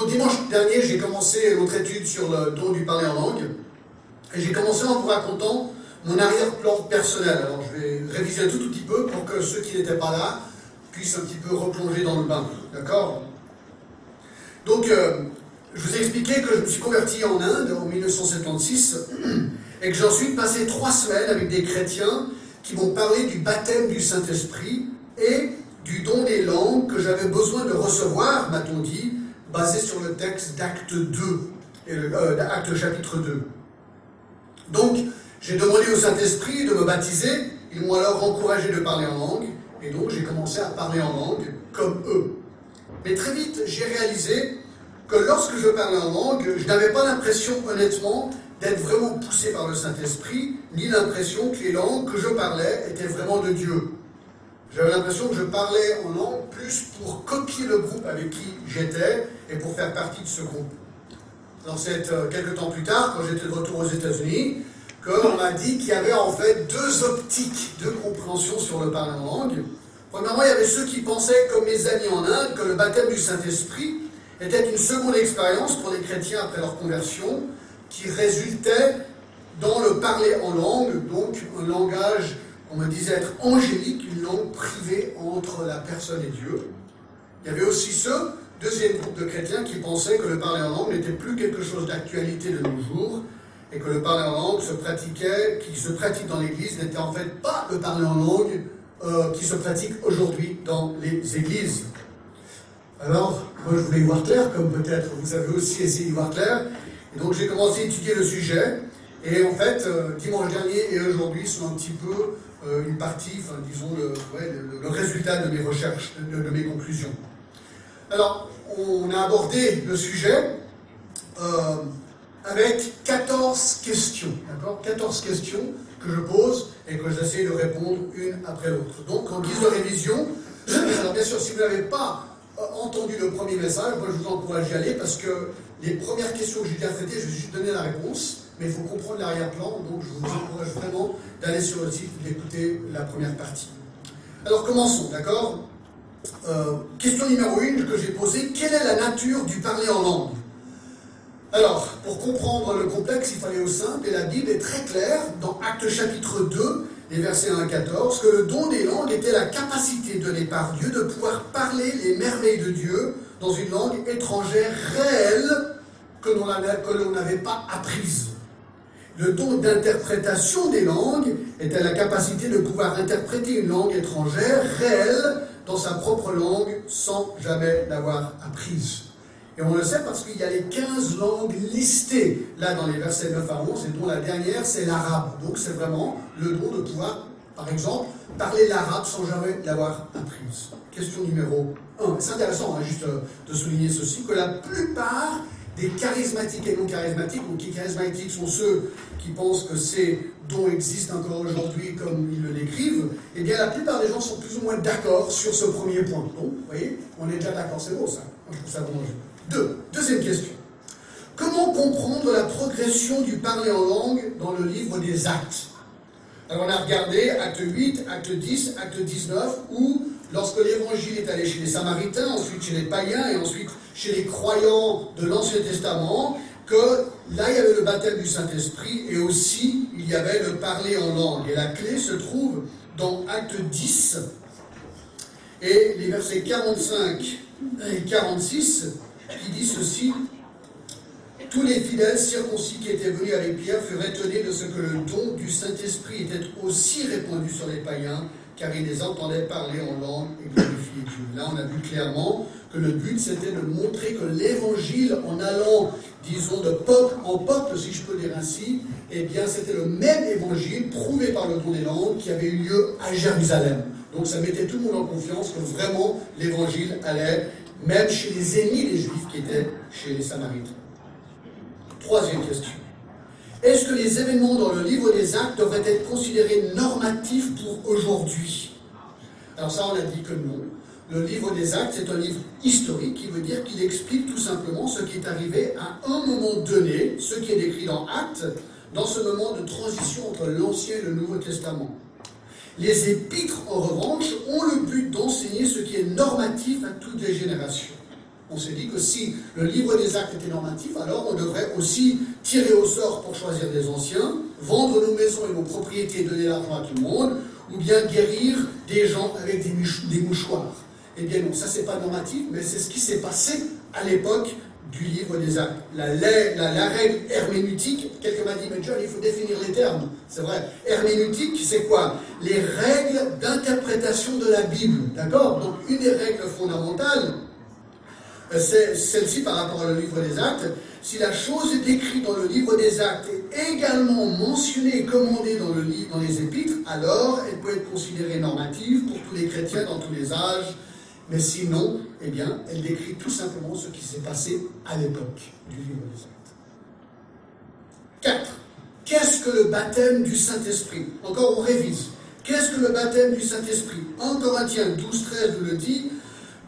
Donc dimanche dernier, j'ai commencé notre étude sur le don du parler en langue. Et j'ai commencé en vous racontant mon arrière-plan personnel. Alors je vais réviser tout, tout petit peu pour que ceux qui n'étaient pas là puissent un petit peu replonger dans le bain. D'accord? Donc, euh, je vous ai expliqué que je me suis converti en Inde en 1976 et que j'ai ensuite passé trois semaines avec des chrétiens qui m'ont parlé du baptême du Saint-Esprit et du don des langues que j'avais besoin de recevoir, m'a-t-on dit, basé sur le texte d'Acte 2, euh, d'Acte chapitre 2. Donc, j'ai demandé au Saint-Esprit de me baptiser, ils m'ont alors encouragé de parler en langue, et donc j'ai commencé à parler en langue comme eux. Mais très vite, j'ai réalisé que lorsque je parlais en langue, je n'avais pas l'impression, honnêtement, d'être vraiment poussé par le Saint-Esprit, ni l'impression que les langues que je parlais étaient vraiment de Dieu. J'avais l'impression que je parlais en langue plus pour copier le groupe avec qui j'étais et pour faire partie de ce groupe. Alors c'est euh, quelques temps plus tard, quand j'étais de retour aux États-Unis, qu'on m'a dit qu'il y avait en fait deux optiques de compréhension sur le parler en langue. Premièrement, il y avait ceux qui pensaient, comme mes amis en Inde, que le baptême du Saint-Esprit était une seconde expérience pour les chrétiens après leur conversion, qui résultait dans le parler en langue, donc un langage, on me disait être angélique, une langue privée entre la personne et Dieu. Il y avait aussi ceux, deuxième groupe de chrétiens, qui pensaient que le parler en langue n'était plus quelque chose d'actualité de nos jours, et que le parler en langue qui se pratique dans l'Église, n'était en fait pas le parler en langue euh, qui se pratique aujourd'hui dans les églises. Alors, moi je voulais y voir clair, comme peut-être vous avez aussi essayé d'y voir clair, et donc j'ai commencé à étudier le sujet, et en fait, euh, dimanche dernier et aujourd'hui sont un petit peu euh, une partie, disons, le, résultat de mes recherches, de, mes conclusions. Alors, on a abordé le sujet avec 14 questions, d'accord? 14 questions que je pose et que j'essaie de répondre une après l'autre. Donc, en guise de révision, alors bien sûr, si vous n'avez pas euh, entendu le premier message, moi je vous encourage d'y aller parce que les premières questions que j'ai déjà traitées, je vais juste donner la réponse, mais il faut comprendre l'arrière-plan, donc je vous encourage vraiment d'aller sur le site, d'écouter la première partie. Alors commençons, d'accord? Euh, Question numéro une que j'ai posée, quelle est la nature du parler en langue? Alors, pour comprendre le complexe, il fallait au simple, et la Bible est très claire, dans Acte chapitre 2, les versets 1 à 14, que le don des langues était la capacité donnée par Dieu de pouvoir parler les merveilles de Dieu dans une langue étrangère réelle que l'on n'avait pas apprise. Le don d'interprétation des langues était la capacité de pouvoir interpréter une langue étrangère réelle dans sa propre langue sans jamais l'avoir apprise. Et on le sait parce qu'il y a les 15 langues listées là dans les versets 9 à 11, et dont la dernière c'est l'arabe. Donc c'est vraiment le don de pouvoir, par exemple, parler l'arabe sans jamais l'avoir apprise. Question numéro 1. C'est intéressant hein, juste euh, de souligner ceci, que la plupart des charismatiques et non charismatiques, ou qui charismatiques sont ceux qui pensent que ces dons existent encore aujourd'hui comme ils le décrivent, eh bien la plupart des gens sont plus ou moins d'accord sur ce premier point. Donc, vous voyez, on est déjà d'accord, c'est beau ça. Moi, je trouve ça bon. Deux. Deuxième question. Comment comprendre la progression du parler en langue dans le livre des actes? Alors on a regardé acte 8, acte 10, acte 19, où lorsque l'évangile est allé chez les samaritains, ensuite chez les païens et ensuite chez les croyants de l'Ancien Testament, que là il y avait le baptême du Saint-Esprit et aussi il y avait le parler en langue. Et la clé se trouve dans acte 10 et les versets 45 et 46 qui dit ceci Tous les fidèles circoncis qui étaient venus avec Pierre furent étonnés de ce que le don du Saint-Esprit était aussi répandu sur les païens, car ils les entendaient parler en langue et glorifier Dieu. Là, on a vu clairement que le but, c'était de montrer que l'évangile, en allant, disons, de peuple en peuple, si je peux dire ainsi, eh bien, c'était le même évangile, prouvé par le don des langues, qui avait eu lieu à Jérusalem. Donc, ça mettait tout le monde en confiance que vraiment l'évangile allait même chez les ennemis des Juifs qui étaient chez les Samaritains. Troisième question. Est-ce que les événements dans le livre des actes devraient être considérés normatifs pour aujourd'hui? Alors ça, on a dit que non. Le livre des actes, c'est un livre historique qui veut dire qu'il explique tout simplement ce qui est arrivé à un moment donné, ce qui est décrit dans Actes, dans ce moment de transition entre l'Ancien et le Nouveau Testament. Les épîtres, en revanche, ont le but d'enseigner ce qui est normatif à toutes les générations. On s'est dit que si le livre des actes était normatif, alors on devrait aussi tirer au sort pour choisir des anciens, vendre nos maisons et nos propriétés, donner l'argent à tout le monde, ou bien guérir des gens avec des, mouchoirs. Eh bien non, ça c'est pas normatif, mais c'est ce qui s'est passé à l'époque du livre des actes. La, règle herméneutique, quelqu'un m'a dit, mais John, il faut définir les termes. C'est vrai. Herméneutique, c'est quoi? Les règles d'interprétation de la Bible. D'accord? Donc, une des règles fondamentales, celle-ci par rapport au livre des actes. Si la chose est écrite dans le livre des actes et également mentionnée et commandée dans les épîtres, alors elle peut être considérée normative pour tous les chrétiens dans tous les âges. Mais sinon, eh bien, elle décrit tout simplement ce qui s'est passé à l'époque du livre des actes. 4. Qu'est-ce que le baptême du Saint-Esprit? Encore, on révise. Qu'est-ce que le baptême du Saint-Esprit? En Corinthiens 12, 13 nous le dit,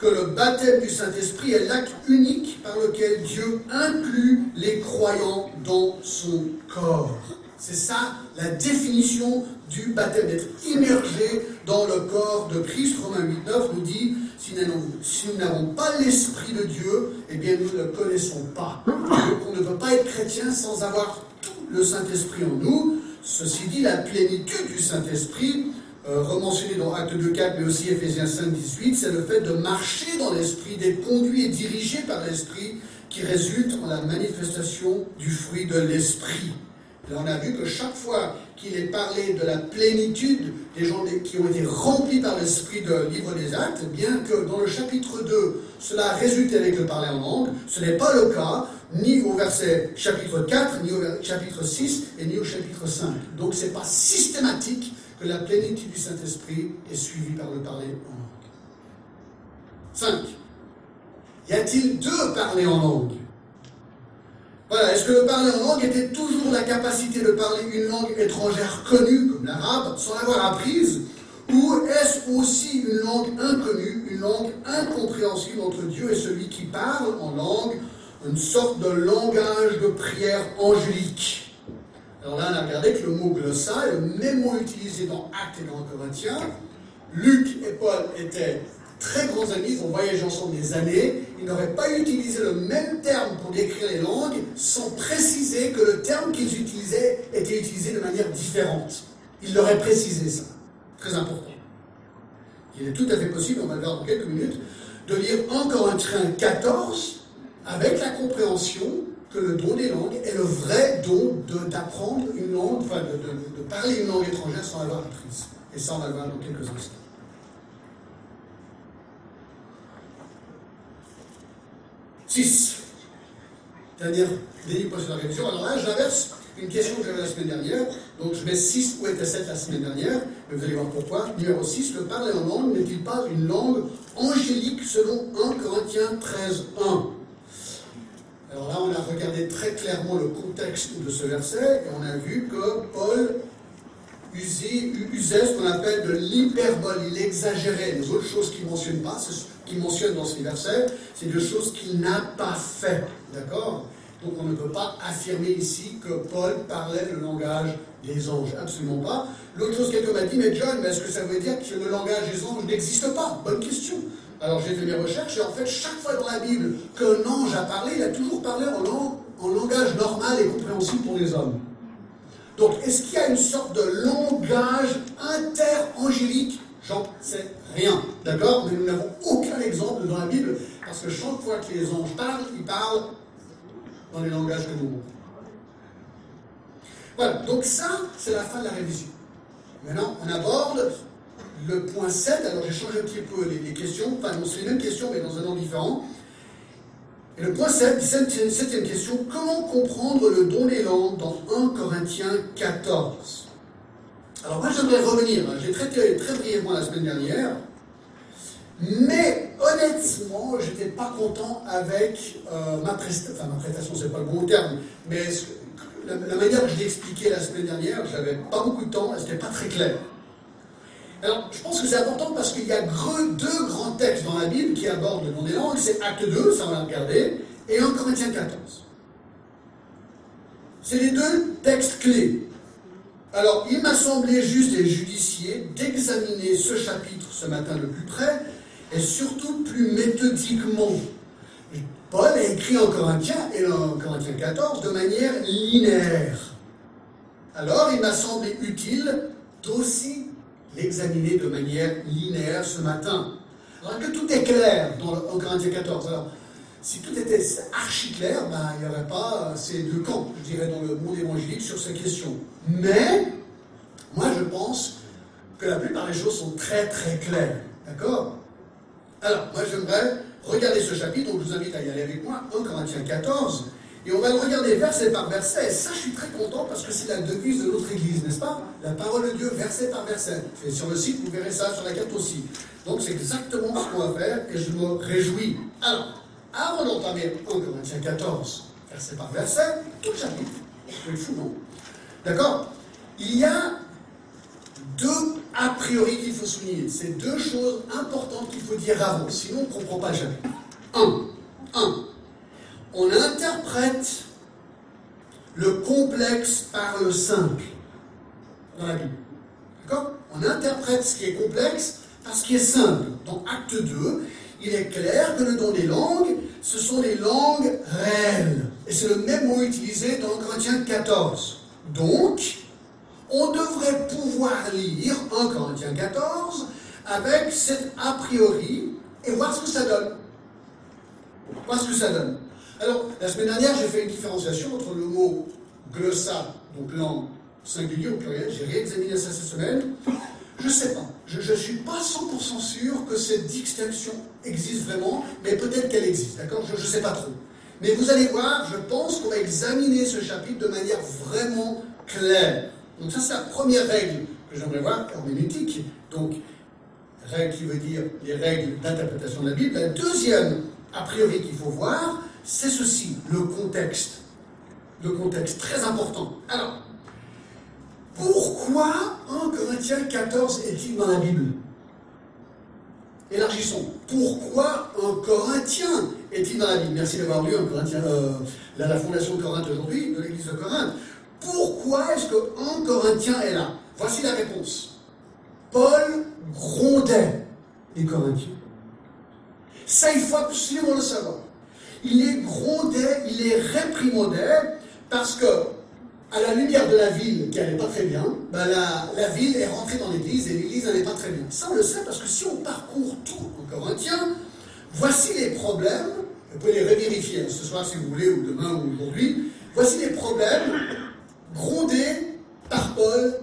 que le baptême du Saint-Esprit est l'acte unique par lequel Dieu inclut les croyants dans son corps. C'est ça la définition du baptême, d'être immergé dans le corps de Christ. Romains 8, 9 nous dit, si nous n'avons pas l'Esprit de Dieu, eh bien nous ne le connaissons pas. Donc on ne peut pas être chrétien sans avoir tout le Saint-Esprit en nous. Ceci dit, la plénitude du Saint-Esprit euh, rementionné dans Acte 2, 4, mais aussi Ephésiens 5, 18, c'est le fait de marcher dans l'esprit, d'être conduit et dirigé par l'esprit, qui résulte en la manifestation du fruit de l'esprit. Là, on a vu que chaque fois qu'il est parlé de la plénitude des gens qui ont été remplis par l'esprit de livre des actes, bien que dans le chapitre 2, cela résulte avec le parler en langue, ce n'est pas le cas ni au verset chapitre 4, ni au chapitre 6 et ni au chapitre 5. Donc ce n'est pas systématique que la plénitude du Saint-Esprit est suivie par le parler en langue. 5. Y a-t-il deux parler en langue? Voilà, est-ce que le parler en langue était toujours la capacité de parler une langue étrangère connue, comme l'arabe, sans l'avoir apprise? Ou est-ce aussi une langue inconnue, une langue incompréhensible entre Dieu et celui qui parle en langue, une sorte de langage de prière angélique? Alors là, on a regardé que le mot glossa le même mot utilisé dans Actes et dans Corinthiens. Luc et Paul étaient très grands amis, ils ont voyagé ensemble des années. Ils n'auraient pas utilisé le même terme pour décrire les langues sans préciser que le terme qu'ils utilisaient était utilisé de manière différente. Ils l'auraient précisé ça. Très important. Il est tout à fait possible, on va le voir dans quelques minutes, de lire encore un train 14 avec la compréhension que le don des langues est le vrai don d'apprendre une langue, enfin de, parler une langue étrangère sans avoir apprise. Et ça, on va le voir dans quelques instants. 6. Dernière délit sur la révision. Alors là, j'inverse une question que j'avais la semaine dernière. Donc je mets 6 où était 7 la semaine dernière. Mais vous allez voir pourquoi. Numéro 6, le parler en langue n'est-il pas une langue angélique selon 1 Corinthiens 13, 1 alors là, on a regardé très clairement le contexte de ce verset et on a vu que Paul usait, ce qu'on appelle de l'hyperbole, il exagérait. Les autres choses qu'il ne mentionne pas, ce qu'il mentionne dans ces versets, c'est des choses qu'il n'a pas fait. D'accord? Donc on ne peut pas affirmer ici que Paul parlait le langage des anges. Absolument pas. L'autre chose, quelqu'un m'a dit, mais John, est-ce que ça veut dire que le langage des anges n'existe pas? Bonne question. Alors j'ai fait mes recherches et en fait, chaque fois dans la Bible qu'un ange a parlé, il a toujours parlé en, langage normal et compréhensible pour les hommes. Donc est-ce qu'il y a une sorte de langage interangélique? J'en sais rien, d'accord? Mais nous n'avons aucun exemple dans la Bible parce que chaque fois que les anges parlent, ils parlent dans les langages que nous. Voilà, donc ça, c'est la fin de la révision. Maintenant, on aborde le point 7, alors j'ai changé un petit peu les, questions, enfin non, c'est les mêmes questions mais dans un ordre différent. Et le point 7, c'est une septième question, comment comprendre le don des langues dans 1 Corinthiens 14 Alors moi j'aimerais revenir, hein. j'ai traité très brièvement la semaine dernière, mais honnêtement, je n'étais pas content avec euh, ma prestation, enfin ma prestation c'est pas le bon terme, mais la, la manière que je l'ai expliqué la semaine dernière, j'avais pas beaucoup de temps, c'était pas très clair. Alors, je pense que c'est important parce qu'il y a deux grands textes dans la Bible qui abordent le nom des langues. C'est Acte 2, ça on l'a regardé, et 1 Corinthiens 14. C'est les deux textes clés. Alors, il m'a semblé juste et judicieux d'examiner ce chapitre ce matin de plus près, et surtout plus méthodiquement. Paul a écrit en Corinthiens, et en Corinthiens 14, de manière linéaire. Alors, il m'a semblé utile d'aussi l'examiner de manière linéaire ce matin. Alors que tout est clair dans, en Corinthiens 14. Alors, si tout était archi clair, ben, il n'y aurait pas ces deux camps, je dirais, dans le monde évangélique sur ces questions. Mais, moi, je pense que la plupart des choses sont très très claires. D'accord? Alors, moi, j'aimerais regarder ce chapitre, donc je vous invite à y aller avec moi, 1 Corinthiens 14. Et on va le regarder verset par verset. Et ça, je suis très content parce que c'est la devise de notre Église, n'est-ce pas? La parole de Dieu, verset par verset. Et sur le site, vous verrez ça, sur la carte aussi. Donc, c'est exactement ce qu'on va faire et je me réjouis. Alors, avant d'entamer 1 Corinthiens 14, verset par verset, tout le chapitre, c'est fou, non D'accord? Il y a deux a priori qu'il faut souligner. C'est deux choses importantes qu'il faut dire avant, sinon on ne comprend pas jamais. Un, un, on interprète le complexe par le simple dans la Bible. D'accord? On interprète ce qui est complexe par ce qui est simple. Dans Acte 2, il est clair que le don des langues, ce sont les langues réelles. Et c'est le même mot utilisé dans Corinthiens 14. Donc, on devrait pouvoir lire 1 Corinthiens 14 avec cet a priori et voir ce que ça donne. Voir ce que ça donne. Alors, la semaine dernière, j'ai fait une différenciation entre le mot glossa, donc langue singulier au pluriel, j'ai réexaminé ça cette semaine. Je ne sais pas. Je ne suis pas 100% sûr que cette distinction existe vraiment, mais peut-être qu'elle existe, d'accord? Je ne sais pas trop. Mais vous allez voir, je pense qu'on va examiner ce chapitre de manière vraiment claire. Donc ça, c'est la première règle que j'aimerais voir, herméneutique. Donc, règle qui veut dire les règles d'interprétation de la Bible. La deuxième, a priori, qu'il faut voir, c'est ceci, le contexte. Le contexte, très important. Alors, pourquoi 1 Corinthiens 14 est-il dans la Bible? Élargissons. Pourquoi un Corinthien est-il dans la Bible? Merci d'avoir lu euh, la, fondation de Corinthe aujourd'hui, de l'église de Corinthe. Pourquoi est-ce que 1 Corinthien est là? Voici la réponse. Paul grondait les Corinthiens. Ça, il faut absolument le savoir. Il les grondait, il les réprimandait parce que, à la lumière de la ville qui n'allait pas très bien, ben la, ville est rentrée dans l'église et l'église n'allait pas très bien. Ça, on le sait parce que si on parcourt tout en Corinthiens, voici les problèmes. Vous pouvez les revérifier ce soir si vous voulez, ou demain ou aujourd'hui. Voici les problèmes grondé par Paul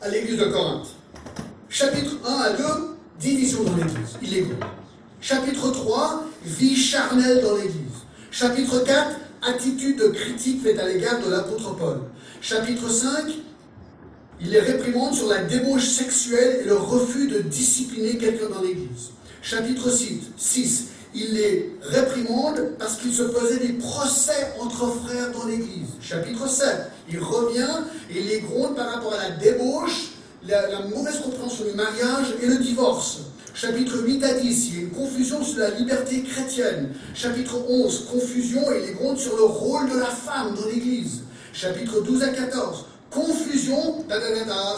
à l'église de Corinthe. Chapitre 1 à 2, division dans l'église. Il est gros. Chapitre 3, vie charnelle dans l'église. Chapitre 4, attitude de critique faite à l'égard de l'apôtre Paul. Chapitre 5, il les réprimande sur la débauche sexuelle et le refus de discipliner quelqu'un dans l'église. Chapitre 6, 6 il les réprimande parce qu'il se faisait des procès entre frères dans l'Église. Chapitre 7, il revient et les gronde par rapport à la débauche, la, mauvaise compréhension du mariage et le divorce. Chapitre 8 à 10, il y a une confusion sur la liberté chrétienne. Chapitre 11, confusion et les gronde sur le rôle de la femme dans l'Église. Chapitre 12 à 14, Confusion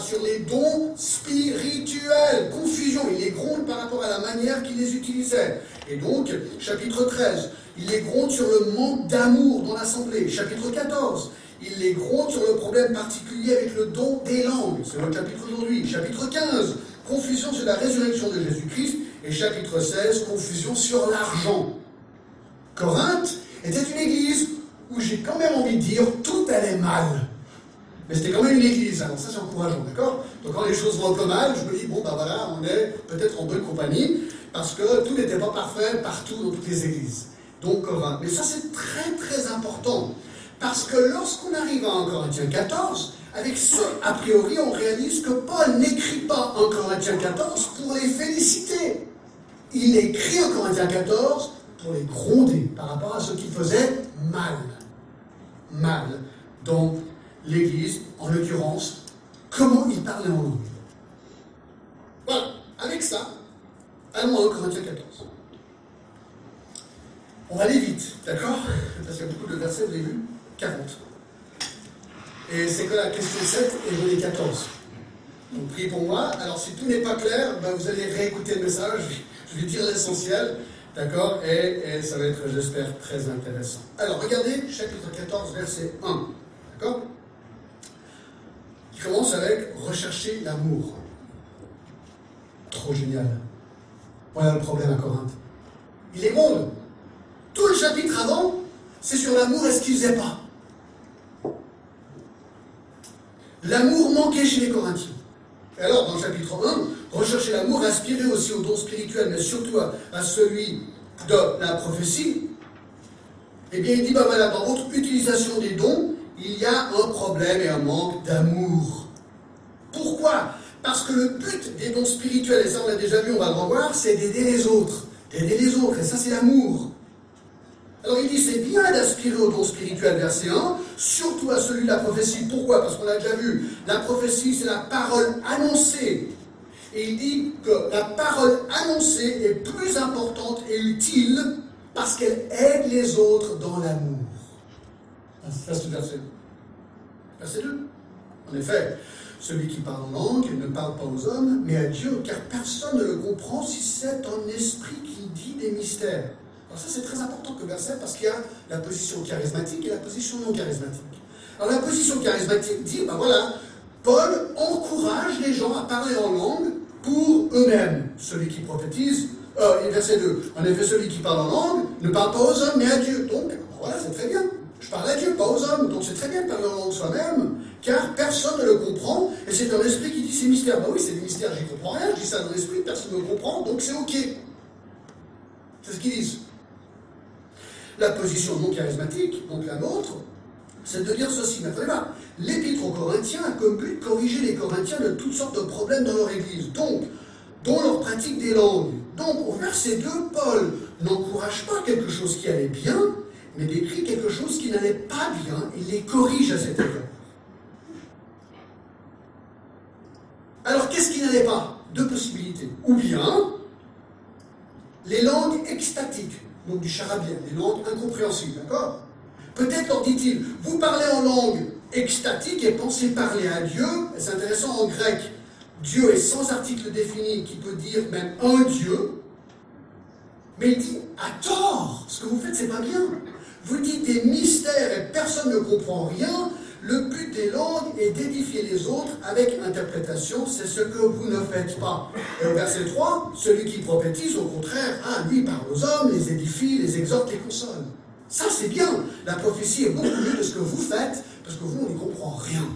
sur les dons spirituels. Confusion, il les gronde par rapport à la manière qu'il les utilisait. Et donc, chapitre 13, il les gronde sur le manque d'amour dans l'assemblée. Chapitre 14, il les gronde sur le problème particulier avec le don des langues. C'est le chapitre d'aujourd'hui. Chapitre 15, confusion sur la résurrection de Jésus-Christ. Et chapitre 16, confusion sur l'argent. Corinthe était une église où j'ai quand même envie de dire tout allait mal. Mais c'était quand même une église, alors ça c'est encourageant, d'accord? Donc quand les choses vont un peu mal, je me dis, bon ben voilà, on est peut-être en bonne compagnie, parce que tout n'était pas parfait partout dans toutes les églises. Donc Corinthe. Mais ça c'est très très important, parce que lorsqu'on arrive à 1 Corinthiens 14, avec ce a priori, on réalise que Paul n'écrit pas en Corinthiens 14 pour les féliciter. Il écrit en Corinthiens 14 pour les gronder par rapport à ce qu'il faisait mal. Mal. Donc, l'Église, en l'occurrence, comment il parlait en langue? Voilà, avec ça, allons 1 Corinthiens 14. On va aller vite, d'accord? Parce qu'il y a beaucoup de versets, vous avez vu 40. Et c'est que la question 7 et je l'ai 14. Donc priez pour moi. Alors si tout n'est pas clair, ben, vous allez réécouter le message. Je vais dire l'essentiel. D'accord? Et, ça va être, j'espère, très intéressant. Alors, regardez, chapitre 14, verset 1. D'accord? Qui commence avec rechercher l'amour. Trop génial. Voilà le problème à Corinthe. Il est bon. Tout le chapitre avant, c'est sur l'amour est ce qu'ils faisaient pas. L'amour manquait chez les Corinthiens. Alors, dans le chapitre 1, rechercher l'amour, aspirer aussi au don spirituel, mais surtout à, celui de la prophétie. Eh bien, il dit, bah voilà, dans votre utilisation des dons, il y a un problème et un manque d'amour. Pourquoi? Parce que le but des dons spirituels, et ça on l'a déjà vu, on va le revoir, c'est d'aider les autres. D'aider les autres, et ça c'est l'amour. Alors il dit c'est bien d'aspirer au don spirituel, verset 1, surtout à celui de la prophétie. Pourquoi? Parce qu'on a déjà vu, la prophétie c'est la parole annoncée. Et il dit que la parole annoncée est plus importante et utile parce qu'elle aide les autres dans l'amour. Ça c'est le verset 2. Verset 2. En effet, celui qui parle en langue ne parle pas aux hommes, mais à Dieu, car personne ne le comprend si c'est un esprit qui dit des mystères. Alors ça c'est très important que verset parce qu'il y a la position charismatique et la position non charismatique. Alors la position charismatique dit, ben voilà, Paul encourage les gens à parler en langue pour eux-mêmes. Celui qui prophétise, euh, verset 2, en effet celui qui parle en langue ne parle pas aux hommes mais à Dieu. Donc ben voilà, c'est très bien. Je parle à Dieu, pas aux hommes. Donc c'est très bien de parler en langue soi-même, car personne ne le comprend. Et c'est un esprit qui dit ces mystères. Ben oui, c'est des mystères, j'y comprends rien. Je dis ça dans l'esprit, personne ne le comprend, donc c'est ok. C'est ce qu'ils disent. La position non charismatique, donc la nôtre, c'est de dire ceci. Maintenant, l'épître aux Corinthiens a comme but de corriger les Corinthiens de toutes sortes de problèmes dans leur église, donc, dont leur pratique des langues. Donc, au verset 2, Paul n'encourage pas quelque chose qui allait bien, mais décrit quelque chose qui n'allait pas bien et les corrige à cet égard. Alors, qu'est-ce qui n'allait pas Deux possibilités. Ou bien, les langues extatiques donc du charabia, des langues incompréhensibles, d'accord? Peut-être leur dit-il, vous parlez en langue extatique et pensez parler à Dieu, et c'est intéressant en grec, Dieu est sans article défini qui peut dire même un Dieu, mais il dit à tort, ce que vous faites c'est pas bien. Vous dites des mystères et personne ne comprend rien, le but des langues est d'édifier les autres avec interprétation, c'est ce que vous ne faites pas. Et au verset 3, celui qui prophétise, au contraire, ah, lui parle aux hommes, les édifie, les exhorte, les console. Ça, c'est bien. La prophétie est beaucoup mieux de ce que vous faites, parce que vous, on n'y comprend rien.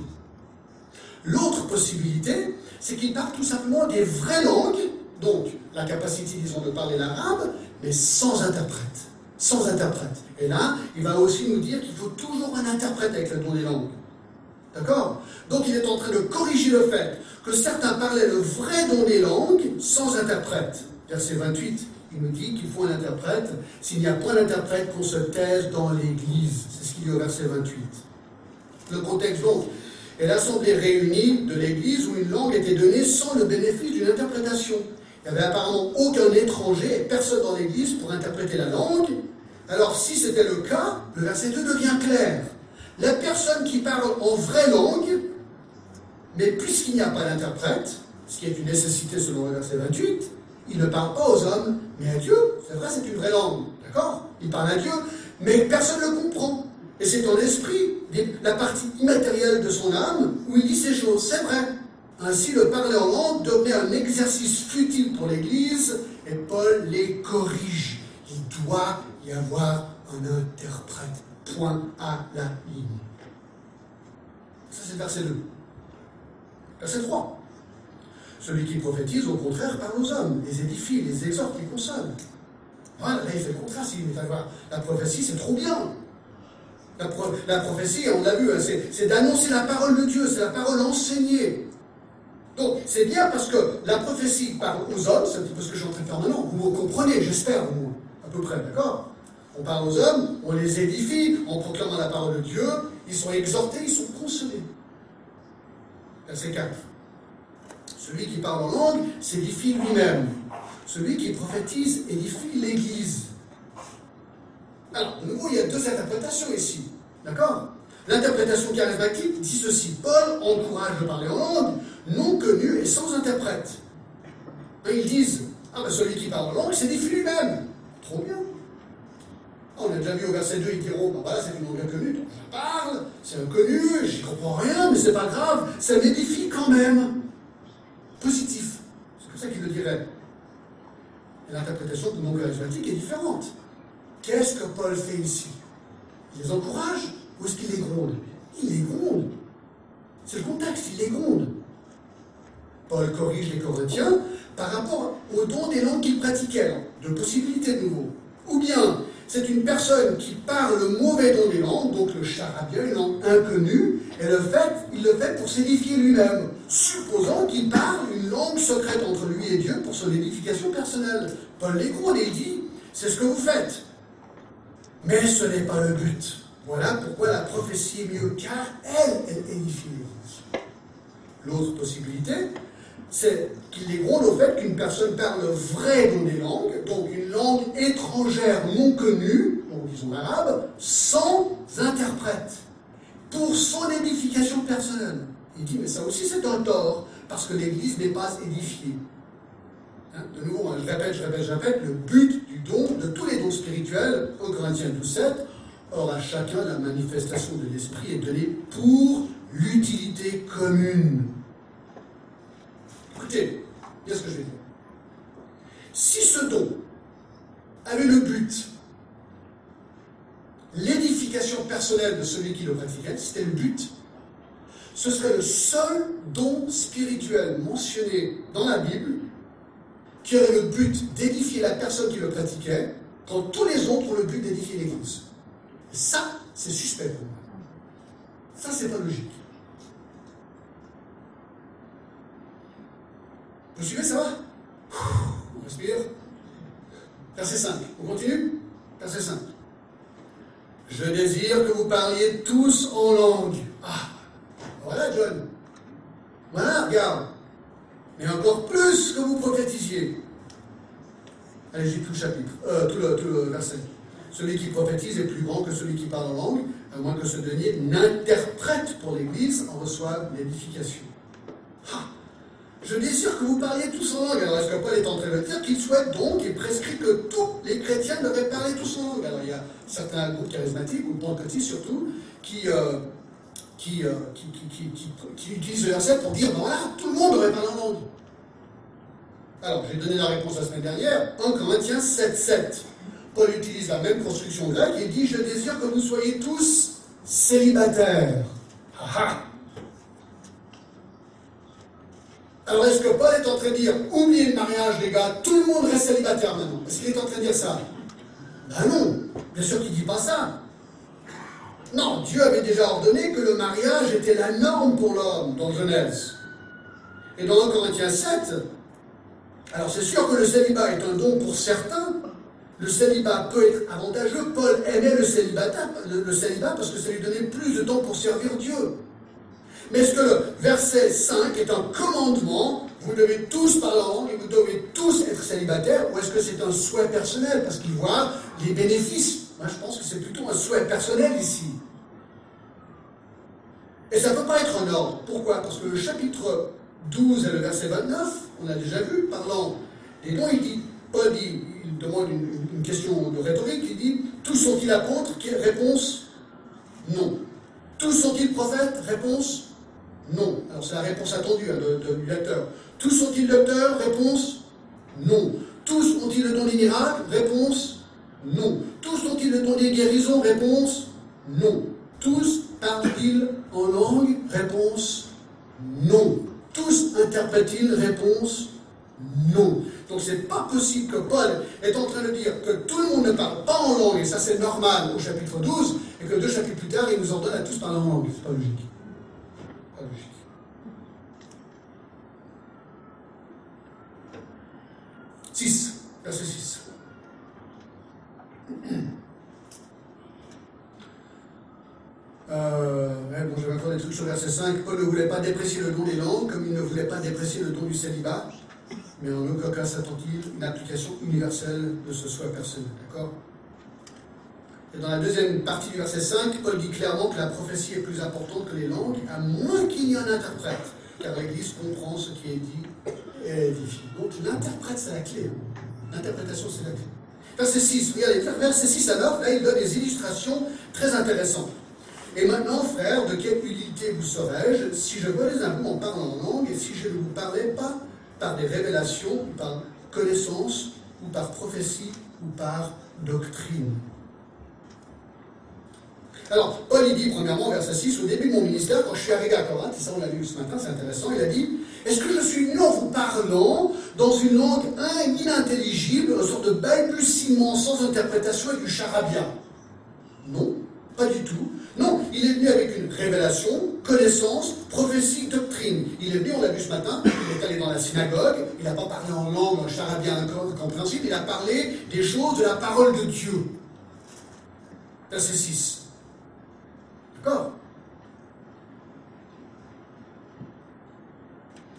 L'autre possibilité, c'est qu'il parle tout simplement des vraies langues, donc la capacité, disons, de parler l'arabe, mais sans interprète sans interprète. Et là, il va aussi nous dire qu'il faut toujours un interprète avec le don des langues. D'accord? Donc il est en train de corriger le fait que certains parlaient le vrai don des langues sans interprète. Verset 28, il nous dit qu'il faut un interprète. S'il n'y a pas d'interprète, qu'on se taise dans l'Église. C'est ce qu'il dit au verset 28. Le contexte donc est l'assemblée réunie de l'Église où une langue était donnée sans le bénéfice d'une interprétation. Il n'y avait apparemment aucun étranger et personne dans l'Église pour interpréter la langue. Alors si c'était le cas, le verset 2 devient clair. La personne qui parle en vraie langue, mais puisqu'il n'y a pas d'interprète, ce qui est une nécessité selon le verset 28, il ne parle pas aux hommes, mais à Dieu. C'est vrai, c'est une vraie langue. D'accord? Il parle à Dieu, mais personne ne le comprend. Et c'est dans l'esprit, la partie immatérielle de son âme, où il dit ces choses. C'est vrai. Ainsi, le parler en langue devenait un exercice futile pour l'Église, et Paul les corrige. Il doit y avoir un interprète. Point à la ligne. Ça, c'est verset 2. Verset 3. Celui qui prophétise, au contraire, parle aux hommes, les édifie, les exhorte, les console. Voilà, là, il fait le contraire. La prophétie, c'est trop bien. La, la prophétie, on l'a vu, hein, c'est d'annoncer la parole de Dieu, c'est la parole enseignée. Donc, c'est bien parce que la prophétie parle aux hommes, c'est un petit peu ce que je suis en train de faire maintenant. Vous me comprenez, j'espère, à peu près, d'accord? On parle aux hommes, on les édifie en proclamant la parole de Dieu, ils sont exhortés, ils sont consolés. Verset 4. Celui qui parle en langue s'édifie lui-même. Celui qui prophétise édifie l'Église. Alors, de nouveau, il y a deux interprétations ici. D'accord? L'interprétation charismatique dit ceci Paul encourage de parler en langue, non connu et sans interprète. ils disent Ah ben celui qui parle en langue s'édifie lui-même. Trop bien. On a déjà vu au verset 2, ils diront, bah voilà, c'est une langue inconnue, donc je parle, c'est inconnu, j'y comprends rien, mais c'est pas grave, ça m'édifie quand même. Positif. C'est pour ça qu'il le dirait. Et l'interprétation du monde charismatique est différente. Qu'est-ce que Paul fait ici? Il les encourage ou est-ce qu'il les gronde? Il les gronde. C'est le contexte, il les gronde. Paul corrige les Corinthiens par rapport au don des langues qu'ils pratiquaient, de possibilités de nouveau. Ou bien, c'est une personne qui parle le mauvais don des langues, donc le charabia, une langue inconnue, et le fait, il le fait pour s'édifier lui-même, supposant qu'il parle une langue secrète entre lui et Dieu pour son édification personnelle. Paul l'écoute et il dit, c'est ce que vous faites. Mais ce n'est pas le but. Voilà pourquoi la prophétie est mieux, car elle, elle édifie L'autre possibilité, c'est qu'il est gros au fait qu'une personne parle vrai dans des langues, donc une langue étrangère non connue, donc disons arabe, sans interprète, pour son édification personnelle. Il dit, mais ça aussi c'est un tort, parce que l'Église n'est pas édifiée. Hein, de nouveau, hein, je répète, je répète, je répète, le but du don, de tous les dons spirituels, au Corinthiens 12.7, or à chacun la manifestation de l'Esprit est donnée pour l'utilité commune. Écoutez, bien ce que je vais dire? Si ce don avait le but, l'édification personnelle de celui qui le pratiquait, c'était le but, ce serait le seul don spirituel mentionné dans la Bible qui aurait le but d'édifier la personne qui le pratiquait, quand tous les autres ont le but d'édifier l'Église. Ça, c'est suspect pour moi. Ça, c'est pas logique. Vous suivez, ça va? On respire. Verset 5. On continue? Verset 5. Je désire que vous parliez tous en langue. Ah, voilà, John. Voilà, regarde. Mais encore plus que vous prophétisiez. Allez, j'ai tout le chapitre, euh, tout, tout le verset. Celui qui prophétise est plus grand que celui qui parle en langue, à moins que ce dernier n'interprète pour l'Église en reçoive l'édification. Ah, je désire que vous parliez tous en langue. Alors, est-ce que Paul est en train de dire qu'il souhaite donc et prescrit que tous les chrétiens devraient parler tous en langue? Alors, il y a certains groupes charismatiques, ou pentecôtistes surtout, qui, euh, euh, qui, utilisent le verset pour dire, voilà, tout le monde devrait parler en langue. Alors, j'ai donné la réponse la semaine dernière, 1 Corinthiens 7, 7. Paul utilise la même construction grecque et dit, je désire que vous soyez tous célibataires. Ah, ah. Alors est-ce que Paul est en train de dire, oubliez le mariage les gars, tout le monde reste célibataire maintenant? Est-ce qu'il est en train de dire ça? Ben non, bien sûr qu'il ne dit pas ça. Non, Dieu avait déjà ordonné que le mariage était la norme pour l'homme dans Genèse. Et dans 1 Corinthiens 7, alors c'est sûr que le célibat est un don pour certains. Le célibat peut être avantageux. Paul aimait le célibat, le célibat parce que ça lui donnait plus de temps pour servir Dieu. Mais est-ce que le verset 5 est un commandement? Vous devez tous parler en et vous devez tous être célibataires Ou est-ce que c'est un souhait personnel? Parce qu'il voit les bénéfices. Moi, je pense que c'est plutôt un souhait personnel ici. Et ça ne peut pas être un ordre. Pourquoi? Parce que le chapitre 12 et le verset 29, on a déjà vu, parlant des dons, il dit, Paul dit, il demande une, question de rhétorique, il dit, tous sont-ils apôtres Réponse, non. Tous sont-ils prophètes Réponse, non. Alors c'est la réponse attendue hein, du lecteur. Tous sont-ils docteurs Réponse non. Tous ont-ils le don des miracles Réponse non. Tous ont-ils le don des guérisons Réponse non. Tous parlent-ils en langue Réponse non. Tous interprètent-ils Réponse non. Donc c'est pas possible que Paul est en train de dire que tout le monde ne parle pas en langue, et ça c'est normal au chapitre 12, et que deux chapitres plus tard, il nous ordonne à tous parler en langue. C'est pas logique. 6, verset 6. Euh, bon, je vais encore des trucs sur verset 5. Paul ne voulait pas déprécier le don des langues, comme il ne voulait pas déprécier le don du célibat, mais en aucun cas s'attend-il une application universelle de ce souhait personnel. D'accord? Et dans la deuxième partie du verset 5, Paul dit clairement que la prophétie est plus importante que les langues, à moins qu'il y en interprète, car l'Église comprend ce qui est dit et édifié. Donc l'interprète, c'est la clé. L'interprétation, c'est la clé. Verset 6, regardez, verset 6 à 9, là il donne des illustrations très intéressantes. Et maintenant, frères, de quelle utilité vous serais-je si je volais un vous en parlant en langue et si je ne vous parlais pas par des révélations, ou par connaissance, ou par prophétie, ou par doctrine alors, Paul, il dit, premièrement, verset 6, au début de mon ministère, quand je suis arrivé à Corinthe, et ça on l'a lu ce matin, c'est intéressant, il a dit, est-ce que je suis non vous parlant dans une langue inintelligible, une sorte de balbutiement sans interprétation et du charabia? Non, pas du tout. Non, il est venu avec une révélation, connaissance, prophétie, doctrine. Il est venu, on l'a vu ce matin, il est allé dans la synagogue, il n'a pas parlé en langue, en charabia incompréhensible, il a parlé des choses de la parole de Dieu. Verset 6. D'accord?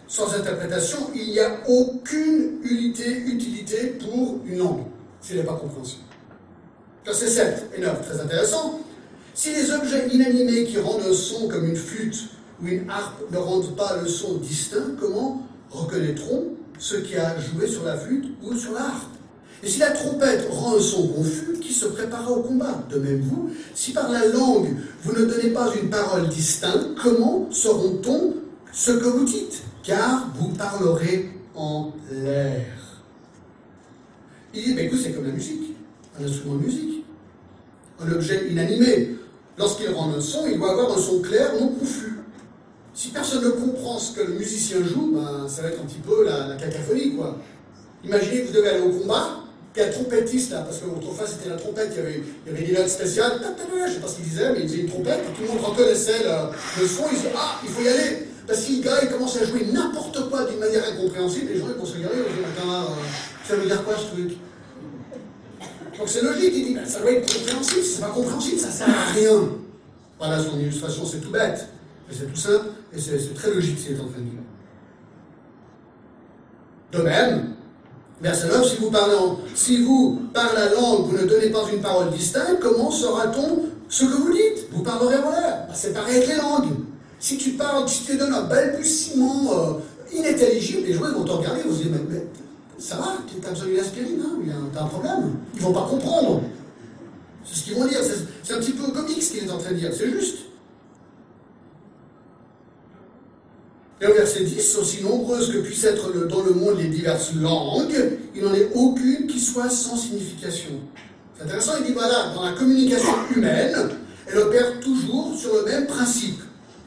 Sans interprétation, il n'y a aucune utilité, utilité pour une langue, s'il n'est pas compréhensible. Verset 7 et 9, très intéressant. Si les objets inanimés qui rendent un son comme une flûte ou une harpe ne rendent pas le son distinct, comment reconnaîtront ceux qui a joué sur la flûte ou sur la harpe? Et si la trompette rend un son confus, qui se préparera au combat? De même vous, si par la langue vous ne donnez pas une parole distincte, comment sauront-on ce que vous dites? Car vous parlerez en l'air. Il dit, ben écoute, c'est comme la musique, un instrument de musique, un objet inanimé. Lorsqu'il rend un son, il doit avoir un son clair, non confus. Si personne ne comprend ce que le musicien joue, ben, ça va être un petit peu la, cacophonie, quoi. Imaginez que vous devez aller au combat, puis il y a un trompettiste là, parce qu'autrefois c'était la trompette, il y avait, il y avait des notes spéciales, je sais pas ce qu'il disait, mais il faisait une trompette, et tout le monde reconnaissait le, le son, il disait Ah, il faut y aller Parce que le gars il commence à jouer n'importe quoi d'une manière incompréhensible, les gens ils vont se regarder, ils vont dire Attends, ça veut dire quoi ce truc? Donc c'est logique, il dit, ben, ça doit être compréhensible, si c'est pas compréhensible, ça sert à rien. Voilà son illustration, c'est tout bête, mais c'est tout simple, et c'est très logique ce qu'il est en train de dire. De même, verset 9, si vous parlez en, si vous, par la langue, vous ne donnez pas une parole distincte, comment saura-t-on ce que vous dites? Vous parlerez l'air. Ben, c'est pareil avec les langues. Si tu parles, si tu te donnes un balbutiement euh, inintelligible, les joueurs vont te regarder, ils vont se dire, mais ça va, tu as besoin d'une aspirine, hein, t'as un problème. Ils vont pas comprendre. C'est ce qu'ils vont dire. C'est un petit peu comique ce qu'il est en train de dire, c'est juste. Et au verset 10, aussi nombreuses que puissent être dans le monde les diverses langues, il n'en est aucune qui soit sans signification. C'est intéressant, il dit voilà, dans la communication humaine, elle opère toujours sur le même principe,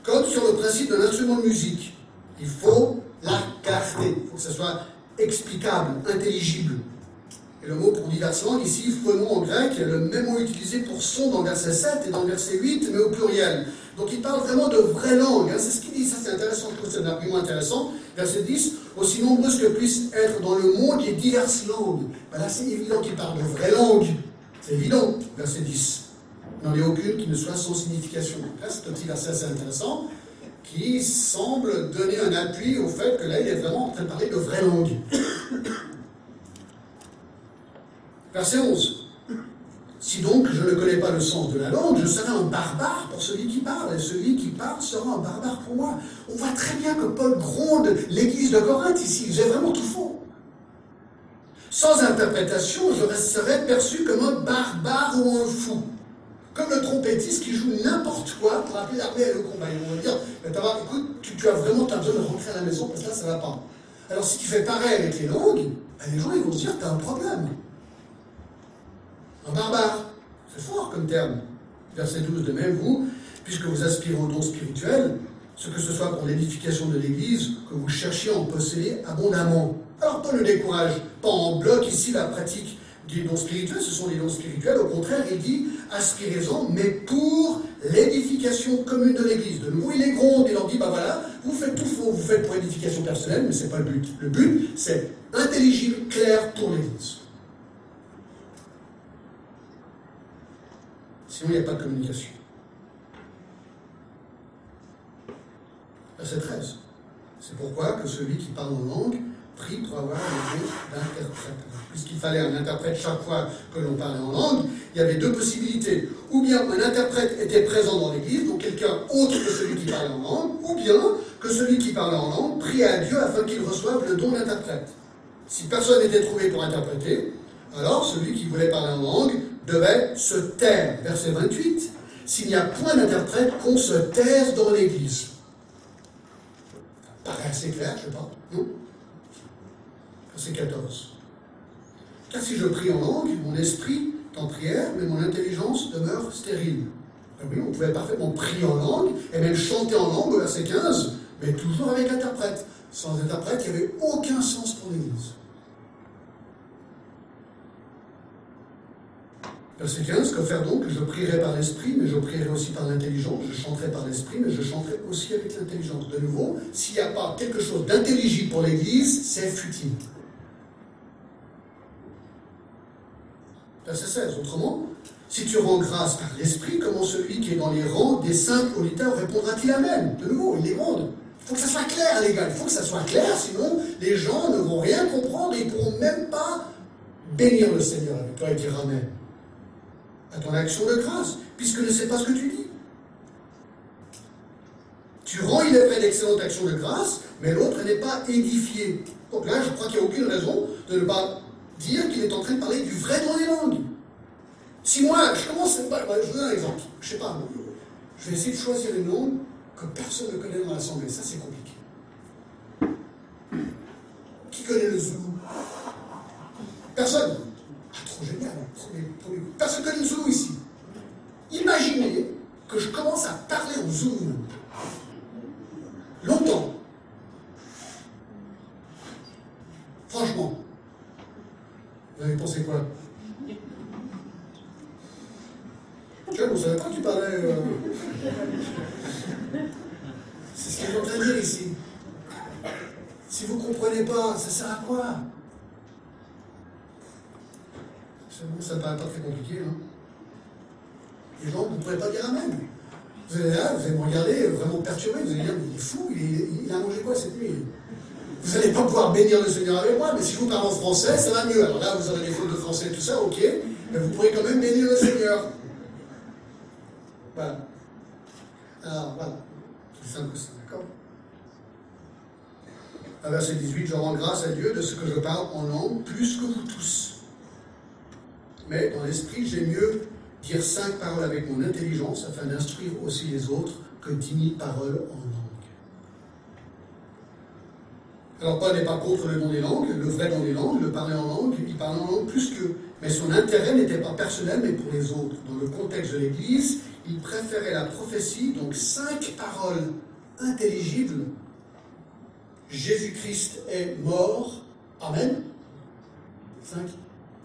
comme sur le principe d'un instrument de musique. Il faut la capter, il faut que ce soit explicable, intelligible. Et le mot pour diverses langues, ici, phono en grec, est le même mot utilisé pour son dans le verset 7 et dans le verset 8, mais au pluriel. Donc il parle vraiment de vraies langues. Hein. c'est ce qu'il dit, ça c'est intéressant, je trouve c'est un argument intéressant. Verset 10, aussi nombreuses que puissent être dans le monde les diverses langues. Ben là c'est évident qu'il parle de vraies langues. C'est évident, verset 10. Il n'en est aucune qui ne soit sans signification. Là c'est un petit verset assez intéressant qui semble donner un appui au fait que là, il est vraiment en train de parler de vraie langue. Verset 11. Si donc je ne connais pas le sens de la langue, je serai un barbare pour celui qui parle, et celui qui parle sera un barbare pour moi. On voit très bien que Paul gronde l'église de Corinthe ici, j'ai vraiment tout faux. Sans interprétation, je serais perçu comme un barbare ou un fou comme le trompettiste qui joue n'importe quoi pour appeler l'armée le combat. Ils vont dire, mais écoute, tu, as vraiment besoin de rentrer à la maison parce que là, ça va pas. Alors si tu fais pareil avec les langues, ben, les gens ils vont se dire, tu as un problème. Un barbare. C'est fort comme terme. Verset 12 de même, vous, puisque vous aspirez au don spirituel, ce que ce soit pour l'édification de l'Église, que vous cherchiez à en posséder abondamment. Alors pas le décourage, pas en bloc ici la pratique des dons spirituels, ce sont des dons spirituels. Au contraire, il dit aspirez-en, mais pour l'édification commune de l'Église. De nouveau, il est gronde, il leur dit bah voilà, vous faites tout faux, vous faites pour l'édification personnelle, mais ce n'est pas le but. Le but, c'est intelligible, clair pour l'Église. Sinon, il n'y a pas de communication. Verset 13. C'est pourquoi que celui qui parle en langue prie pour avoir le don d'interprète puisqu'il fallait un interprète chaque fois que l'on parlait en langue, il y avait deux possibilités. Ou bien un interprète était présent dans l'église, donc quelqu'un autre que celui qui parlait en langue, ou bien que celui qui parlait en langue priait à Dieu afin qu'il reçoive le don d'interprète. Si personne n'était trouvé pour interpréter, Alors, celui qui voulait parler en langue devait se taire. Verset 28. S'il n'y a point d'interprète, qu'on se taise dans l'Église. Paraît assez clair, je pas. Non? Verset 14. Car si je prie en langue, mon esprit est en prière, mais mon intelligence demeure stérile. Ah oui, on pouvait parfaitement prier en langue, et même chanter en langue, verset 15, mais toujours avec l'interprète. Sans interprète, il n'y avait aucun sens pour l'Église. Verset 15, que faire donc? Je prierai par l'esprit, mais je prierai aussi par l'intelligence. Je chanterai par l'esprit, mais je chanterai aussi avec l'intelligence. De nouveau, s'il n'y a pas quelque chose d'intelligible pour l'Église, c'est futile. Verset 16, autrement, si tu rends grâce par l'esprit, comment celui qui est dans les rangs des saints auditeurs répondra-t-il Amen? De nouveau, il demande. Il faut que ça soit clair, les gars. Il faut que ça soit clair, sinon les gens ne vont rien comprendre et ils ne pourront même pas bénir le Seigneur avec toi et dire Amen à ton action de grâce, puisque ne sais pas ce que tu dis. Tu rends, il est fait d'excellente action de grâce, mais l'autre n'est pas édifié. Donc là, je crois qu'il n'y a aucune raison de ne pas dire qu'il est en train de parler du vrai dans les langues. Si moi, je commence, je vous donne un exemple, je sais pas, je vais essayer de choisir une langue que personne ne connaît dans l'Assemblée, ça c'est compliqué. Qui connaît le zoulou Personne trop génial, Personne ne connaît le zoulou ici. Imaginez que je commence à parler au zoulou. Longtemps. Franchement. Vous avez pensé quoi on ne savait pas tu parlais. Euh. C'est ce qu'il est en train de dire ici. Si vous ne comprenez pas, ça sert à quoi ça ne paraît pas très compliqué. Hein. Les gens, vous ne pourrez pas dire Amen. Vous allez là, vous allez me regarder vraiment perturbé, vous allez dire, il est fou, il, a mangé quoi cette nuit? Vous n'allez pas pouvoir bénir le Seigneur avec moi, mais si vous parle en français, ça va mieux. Alors là, vous aurez des fautes de français et tout ça, ok, mais vous pourrez quand même bénir le Seigneur. Voilà. Alors, voilà. C'est simple que ça, d'accord Verset 18, je rends grâce à Dieu de ce que je parle en langue plus que vous tous mais dans l'esprit, j'aime mieux dire cinq paroles avec mon intelligence afin d'instruire aussi les autres que dix mille paroles en langue. Alors Paul n'est pas contre le don des langues, le vrai don des langues, le parler en langue, il parle en langue plus que... Mais son intérêt n'était pas personnel, mais pour les autres. Dans le contexte de l'Église, il préférait la prophétie, donc cinq paroles intelligibles. Jésus-Christ est mort. Amen. Cinq.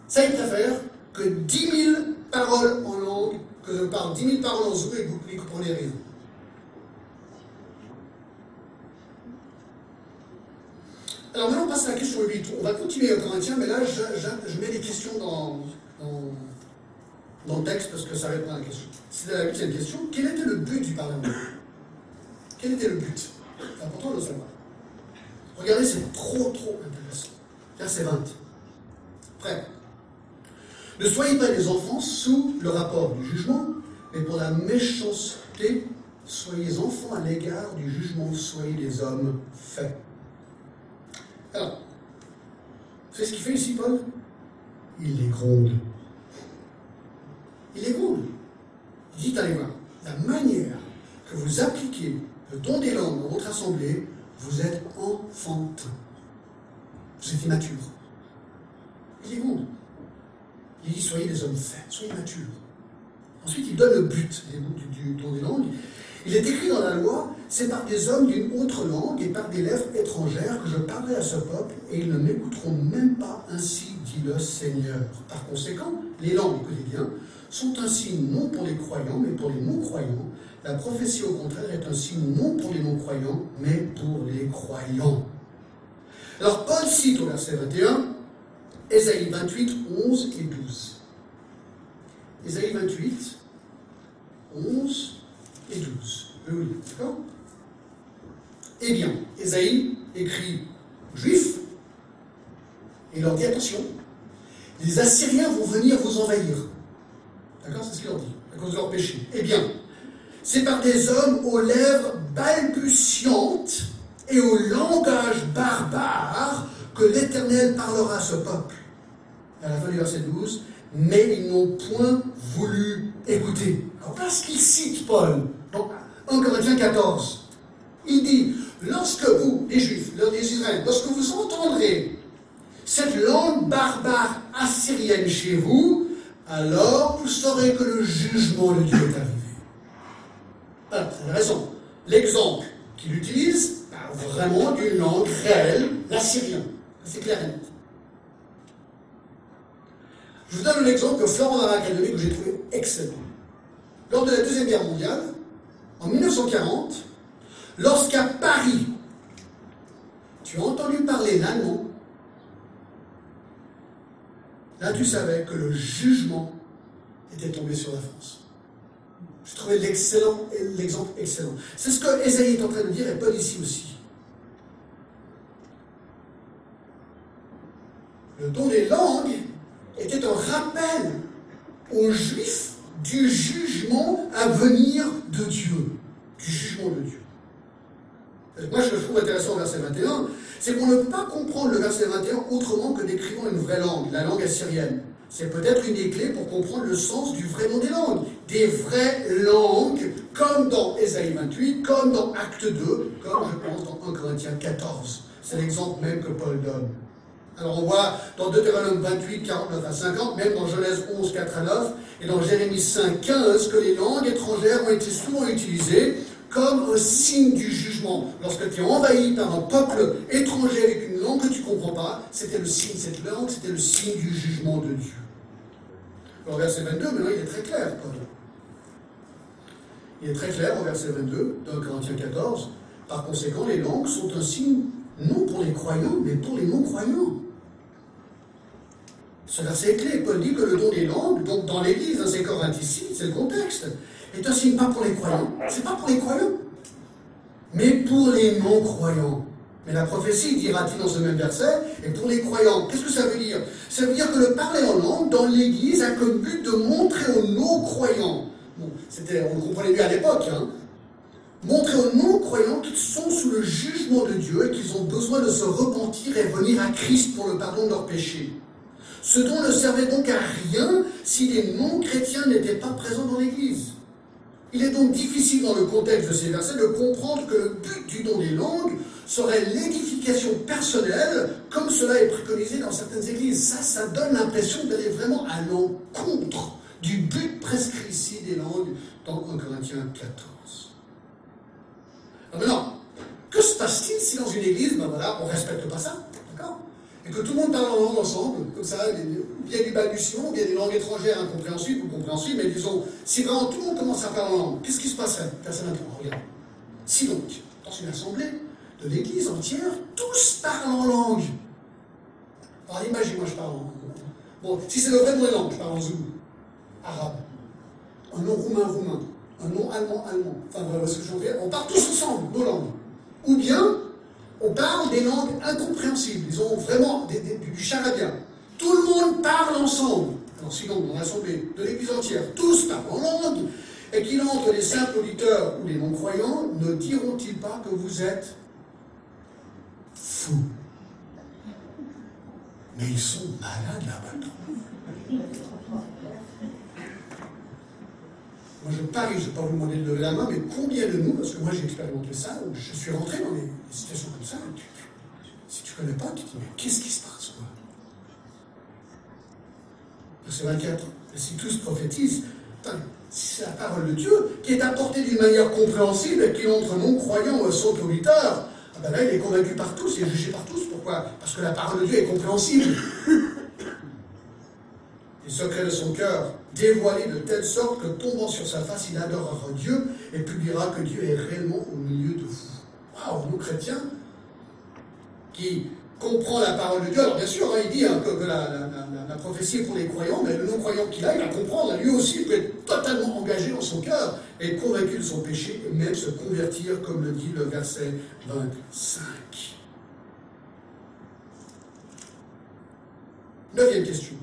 Ça, il préfère que 10 000 paroles en langue, que je parle 10 000 paroles en zouk et que vous ne comprenez rien. Alors maintenant, on passe à la question 8. On va continuer au Corinthiens, mais là, je, mets les questions dans, dans, le texte parce que ça répond à la question. C'est la huitième question. Quel était le but du Parlement? Quel était le but? C'est important de le savoir. Regardez, c'est trop, trop intéressant. Verset 20. Prêt? Ne soyez pas des enfants sous le rapport du jugement, mais pour la méchanceté, soyez enfants à l'égard du jugement, soyez des hommes faits. Alors, c'est ce qu'il fait ici, Paul? Il les gronde. Il les gronde. Il dit, allez voir, la manière que vous appliquez le don des langues dans votre assemblée, vous êtes enfantin. Vous êtes immature. Il les gronde. Il dit soyez des hommes faits, soyez matures. Ensuite, il donne le but du, don des langues. Il est écrit dans la loi c'est par des hommes d'une autre langue et par des lèvres étrangères que je parlerai à ce peuple, et ils ne m'écouteront même pas, ainsi dit le Seigneur. Par conséquent, les langues, écoutez bien, sont un signe non pour les croyants, mais pour les non-croyants. La prophétie, au contraire, est un signe non pour les non-croyants, mais pour les croyants. Alors, Paul cite au verset 21 Ésaïe 28, 11 et 12. Ésaïe 28, 11 et 12. Oui, d'accord? Eh bien, Ésaïe écrit aux Juifs, et leur dit attention, les Assyriens vont venir vous envahir. D'accord? C'est ce qu'il leur dit, à cause de leur péché. Eh bien, c'est par des hommes aux lèvres balbutiantes et au langage barbare que l'Éternel parlera à ce peuple. à la fin du verset 12, mais ils n'ont point voulu écouter. Alors voilà ce qu'il cite, Paul, dans 1 Corinthiens 14. Il dit, lorsque vous, les Juifs, les Israéliens, lorsque vous entendrez cette langue barbare assyrienne chez vous, alors vous saurez que le jugement de Dieu est arrivé. Voilà, c'est raison. L'exemple qu'il utilise parle vraiment d'une langue réelle, l'assyrien. C'est clair. Je vous donne l'exemple que Florent dans l'Académie que j'ai trouvé excellent. Lors de la Deuxième Guerre mondiale, en 1940, lorsqu'à Paris, tu as entendu parler l'allemand, là tu savais que le jugement était tombé sur la France. Je trouvais l'exemple excellent. C'est ce que Esaïe est en train de dire et Paul ici aussi. Le don des langues était un rappel aux Juifs du jugement à venir de Dieu. Du jugement de Dieu. Moi, je trouve intéressant verset 21, c'est qu'on ne peut pas comprendre le verset 21 autrement que décrivant une vraie langue, la langue assyrienne. C'est peut-être une des clés pour comprendre le sens du vrai nom des langues. Des vraies langues, comme dans Ésaïe 28, comme dans Acte 2, comme je pense dans 1 Corinthiens 14. C'est l'exemple même que Paul donne. Alors on voit dans Deutéronome 28, 49 à 50, même dans Genèse 11, 4 à 9, et dans Jérémie 5, 15, que les langues étrangères ont été souvent utilisées comme un signe du jugement. Lorsque tu es envahi par un peuple étranger avec une langue que tu ne comprends pas, c'était le signe, cette langue, c'était le signe du jugement de Dieu. Alors verset 22, maintenant il est très clair, Paul. Il est très clair au verset 22 dans Corinthiens 14. Par conséquent, les langues sont un signe non pour les croyants, mais pour les non-croyants. Ce verset clé. Paul dit que le don des langues, donc dans l'Église, dans ces Corinthiens ici, c'est le contexte, est un signe pas pour les croyants, c'est pas pour les croyants, mais pour les non-croyants. Mais la prophétie, dira-t-il dans ce même verset, est pour les croyants. Qu'est-ce que ça veut dire? Ça veut dire que le parler en langue dans l'Église a comme but de montrer aux non-croyants, bon, c'était, on le comprenait mieux à l'époque, hein, montrer aux non-croyants qu'ils sont sous le jugement de Dieu et qu'ils ont besoin de se repentir et venir à Christ pour le pardon de leurs péchés. Ce don ne servait donc à rien si les non-chrétiens n'étaient pas présents dans l'Église. Il est donc difficile dans le contexte de ces versets de comprendre que le but du don des langues serait l'édification personnelle, comme cela est préconisé dans certaines églises. Ça, ça donne l'impression d'aller vraiment à l'encontre du but prescrit ici des langues dans 1 Corinthiens 14. Alors maintenant, que se passe-t-il si dans une église, ben voilà, on ne respecte pas ça? Et que tout le monde parle en langue ensemble, comme ça, il y a du balbutiement, il y a des langues étrangères incompréhensibles ou compréhensibles, mais disons, si vraiment tout le monde commence à parler en langue, qu'est-ce qui se passerait? Personne n'entend, regarde. Si donc, dans une assemblée de l'église entière, tous parlent en langue. Alors imagine, moi je parle en langue. Bon, si c'est le vrai nom des langues, je parle en zoulou, arabe, un nom roumain, roumain, un nom allemand, allemand. Enfin voilà ce que je veux dire. On parle tous ensemble, nos langues. Ou bien, on parle des langues incompréhensibles, ils ont vraiment du charabia. Tout le monde parle ensemble. Alors sinon, dans l'assemblée de l'Église entière, tous parlent en langue, et qu'il entre les simples auditeurs ou les non-croyants, ne diront-ils pas que vous êtes fous? Mais ils sont malades là-bas. Moi, je parie, je ne vais pas vous demander de lever la main, mais combien de nous, parce que moi j'ai expérimenté ça, je suis rentré dans des situations comme ça, si tu ne connais pas, tu te dis, mais qu'est-ce qui se passe quoi? Verset 24, et si tous prophétisent, si c'est la parole de Dieu qui est apportée d'une manière compréhensible et qui entre non-croyants sont auditeurs, ah ben là il est convaincu par tous, il est jugé par tous. Pourquoi? Parce que la parole de Dieu est compréhensible. Les secrets de son cœur dévoilé de telle sorte que tombant sur sa face, il adorera Dieu et publiera que Dieu est réellement au milieu de vous. Waouh, nous chrétiens, qui comprend la parole de Dieu, alors bien sûr, hein, il dit hein, que, la, prophétie est pour les croyants, mais le non-croyant qu'il a, il va comprendre, lui aussi, il peut être totalement engagé dans son cœur, et convaincu de son péché, et même se convertir, comme le dit le verset 25. Neuvième question.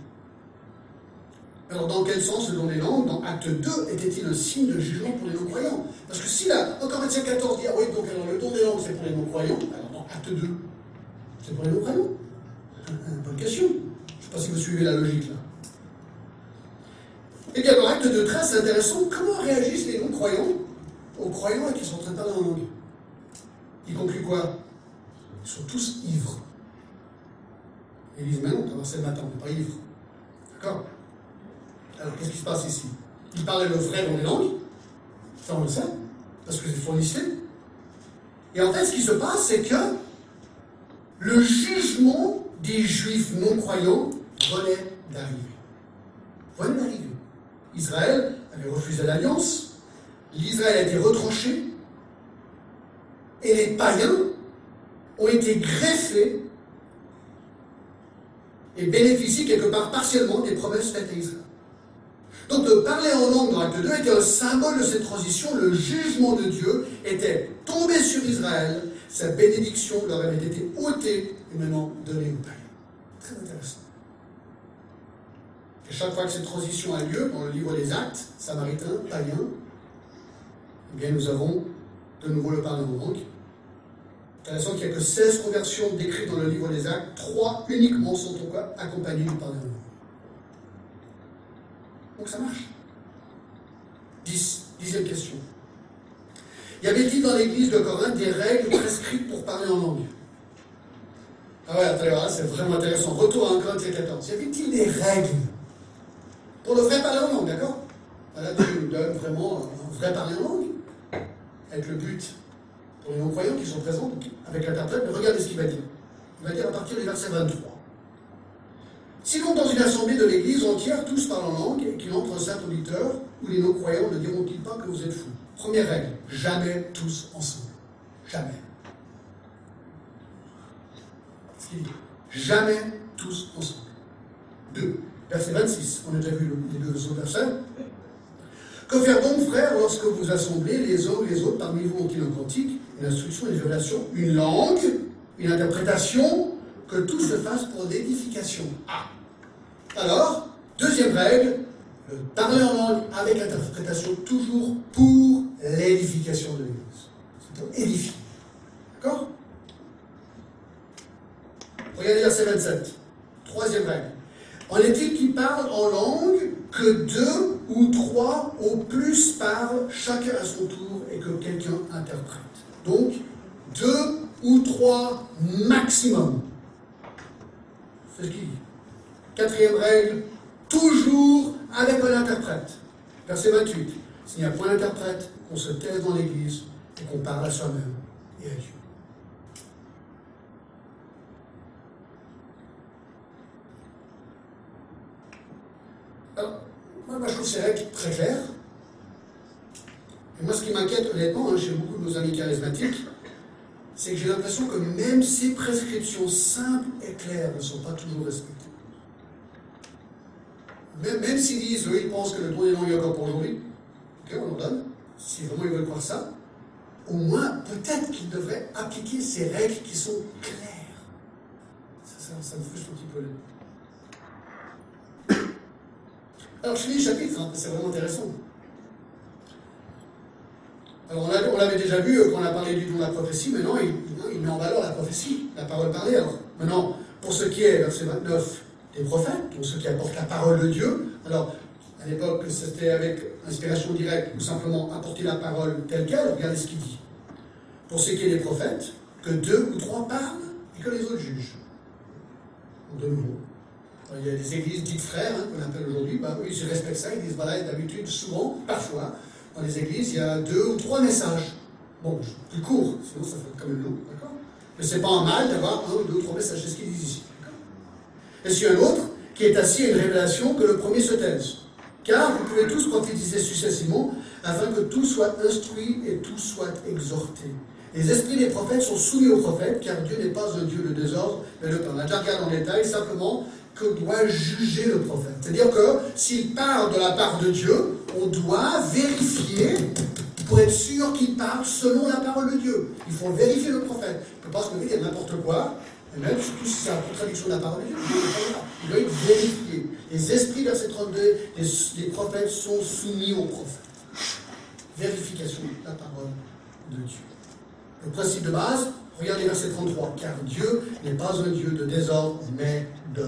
Alors, dans quel sens le don des langues, dans Acte 2, était-il un signe de jugement pour les non-croyants Parce que si là, en Corinthiens 14 dit, ah oui, donc alors le don des langues, c'est pour les non-croyants, alors dans Acte 2, c'est pour les non-croyants Bonne question. Je ne sais pas si vous suivez la logique là. Et bien, dans l'acte de 13, c'est intéressant, comment réagissent les non-croyants aux croyants qui sont en train de parler en langue Ils concluent quoi? Ils sont tous ivres. Ils disent, mais non, c'est le matin, on n'est pas ivre. D'accord? Alors, qu'est-ce qui se passe ici? Ils parlaient le vrai dans les langues, ça on le sait, parce que c'est fournissé. Et en fait, ce qui se passe, c'est que le jugement des juifs non-croyants venait d'arriver. Venait d'arriver. Israël avait refusé l'alliance, l'Israël a été retranché, et les païens ont été greffés et bénéficient quelque part partiellement des promesses faites à Israël. Donc de parler en langue dans l'acte 2 était un symbole de cette transition. Le jugement de Dieu était tombé sur Israël. Sa bénédiction leur avait été ôtée et maintenant donnée aux païens. Très intéressant. Et chaque fois que cette transition a lieu, dans le livre des actes, samaritain, païen, eh bien nous avons de nouveau le parler en langue. Intéressant qu'il n'y a que 16 conversions décrites dans le livre des actes, 3 uniquement sont accompagnées du parler en langue. Donc ça marche. 10. Dixième question. Y avait-il dans l'église de Corinthe des règles prescrites pour parler en langue? Ah ouais, c'est vraiment intéressant. Retour à 1 Corinthiens 14. Y avait-il des règles pour le vrai parler en langue, d'accord? Voilà, nous donne vraiment un vrai parler en langue, avec le but pour les non-croyants qui sont présents, avec l'interprète, mais regardez ce qu'il va dire. Il va dire à partir du verset 23. Si donc dans une assemblée de l'Église entière, tous parlent en langue et qu'il entre un saint auditeur, où les non-croyants ne diront-ils pas que vous êtes fous Première règle, jamais tous ensemble. Jamais. Jamais tous ensemble. Deux. Verset 26, on a déjà vu les deux autres versets. Que faire donc, frères, lorsque vous assemblez les uns ou les autres parmi vous ont-ils un cantique, une instruction, une révélation, une langue, une interprétation que tout se fasse pour l'édification. Ah. Alors, deuxième règle, parler en langue avec interprétation toujours pour l'édification de l'Église. C'est pour édifier. D'accord? Regardez verset 27. Troisième règle. En est-il qui parle en langue que deux ou trois au plus parlent, chacun à son tour, et que quelqu'un interprète? Donc, deux ou trois maximum. Quatrième règle, toujours avec un interprète. Verset 28. S'il n'y a point d'interprète, qu'on se taise dans l'église et qu'on parle à soi-même et à Dieu. Alors, moi, je trouve ces règles très claires. Et moi, ce qui m'inquiète honnêtement, hein, chez beaucoup de nos amis charismatiques, c'est que j'ai l'impression que même ces prescriptions simples et claires ne sont pas toujours respectées. Même, s'ils disent, eux, ils pensent que le langues est encore pour aujourd'hui, ok, on leur donne, si vraiment ils veulent croire ça, au moins, peut-être qu'ils devraient appliquer ces règles qui sont claires. Ça, me frustre un petit peu. Alors, je finis le chapitre, hein, c'est vraiment intéressant. Alors, on l'avait déjà vu euh, quand on a parlé du don de la prophétie, maintenant il, met en valeur la prophétie, la parole parlée. Alors, maintenant, pour ce qui est, verset 29, des prophètes, donc ceux qui apportent la parole de Dieu, alors, à l'époque, c'était avec inspiration directe ou simplement apporter la parole telle qu'elle, regardez ce qu'il dit. Pour ce qui est des prophètes, que deux ou trois parlent et que les autres jugent. De nouveau. Il y a des églises dites frères, hein, qu'on appelle aujourd'hui, bah ils respectent ça, ils disent voilà, d'habitude, souvent, parfois, dans les églises, il y a deux ou trois messages. Bon, plus court, sinon ça fait comme une long, d'accord? Mais c'est pas un mal d'avoir un, deux ou trois messages, c'est ce qu'ils disent ici. Et si un autre qui est assis à une révélation, que le premier se taise. Car vous pouvez tous prophétiser successivement, afin que tout soit instruit et tout soit exhorté. Les esprits des prophètes sont soumis aux prophètes, car Dieu n'est pas un Dieu de désordre, mais le temps. On a déjà regardé en détail simplement que doit juger le prophète. C'est-à-dire que s'il parle de la part de Dieu, on doit vérifier pour être sûr qu'il parle selon la parole de Dieu. Il faut vérifier le prophète. Il ne peut pas se lever n'importe quoi, et même surtout si c'est la contradiction de la parole de Dieu. Il doit être vérifié. Les esprits, verset 32, les, prophètes sont soumis aux prophètes. Vérification de la parole de Dieu. Le principe de base, regardez verset 33. Car Dieu n'est pas un Dieu de désordre, mais de.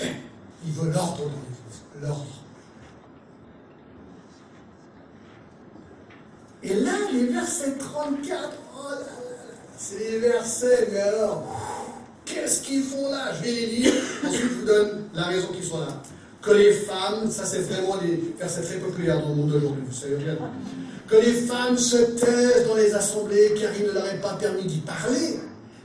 Il veut l'ordre dans l'Église. L'ordre. Et là, les versets 34, oh là là, c'est les versets, mais alors, qu'est-ce qu'ils font là? Je vais les lire, ensuite je vous donne la raison qu'ils sont là. Que les femmes, ça c'est vraiment des versets très populaires dans le monde d'aujourd'hui, vous savez bien. Que les femmes se taisent dans les assemblées car il ne leur est pas permis d'y parler,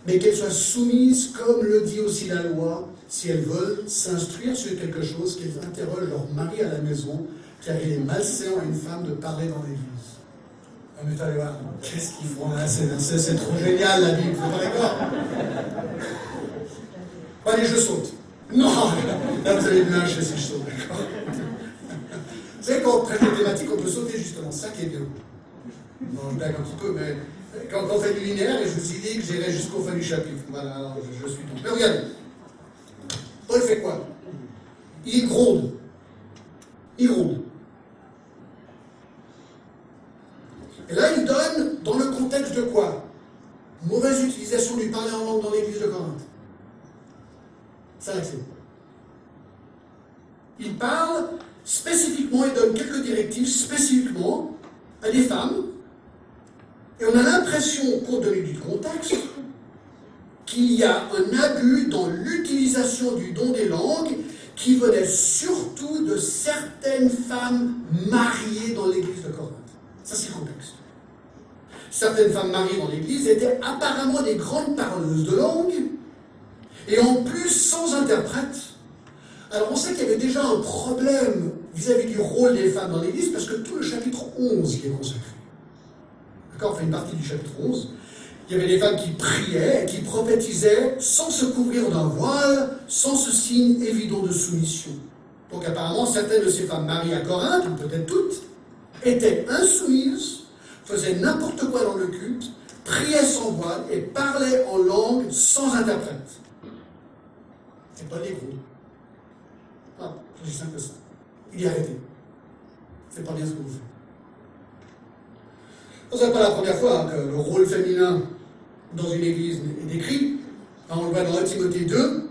mais qu'elles soient soumises, comme le dit aussi la loi, si elles veulent s'instruire sur quelque chose, qu'elles interrogent leur mari à la maison, car il est malséant à une femme de parler dans l'église. Ah, mais voir, qu'est-ce qu'ils font là? C'est trop génial la Bible, vous pas d'accord? Allez, je saute. Non Là, vous allez me lâcher si je saute, d'accord? Vous savez, quand on traite on peut sauter justement, ça qui est bien. Non, je blague un petit peu, mais quand, on fait du linéaire, et je me suis dit que j'irais jusqu'au fin du chapitre. Voilà, je, je suis tout. Mais regardez, Paul fait quoi? Il gronde. Il gronde. Et là, il donne dans le contexte de quoi? Mauvaise utilisation du parler en langue dans l'église de Corinthe. Ça, c'est. Il parle spécifiquement et donne quelques directives spécifiquement à des femmes. Et on a l'impression, compte tenu du contexte, qu'il y a un abus dans l'utilisation du don des langues qui venait surtout de certaines femmes mariées dans l'église de Corinthe. Ça, c'est le contexte. Certaines femmes mariées dans l'église étaient apparemment des grandes parleuses de langue, et en plus sans interprète. Alors on sait qu'il y avait déjà un problème vis-à-vis du rôle des femmes dans l'église, parce que tout le chapitre 11 qui est consacré. D'accord On fait une partie du chapitre 11. Il y avait des femmes qui priaient, qui prophétisaient sans se couvrir d'un voile, sans ce signe évident de soumission. Donc apparemment, certaines de ces femmes mariées à Corinthe, ou peut-être toutes, étaient insoumises, faisaient n'importe quoi dans le culte, priaient sans voile et parlaient en langue sans interprète. C'est pas gros. Ah, c'est simple que ça. Il est arrêté. C'est pas bien ce que vous faites. Ce n'est pas la première fois hein, que le rôle féminin dans une église est décrit. On le voit dans 1 Timothée 2,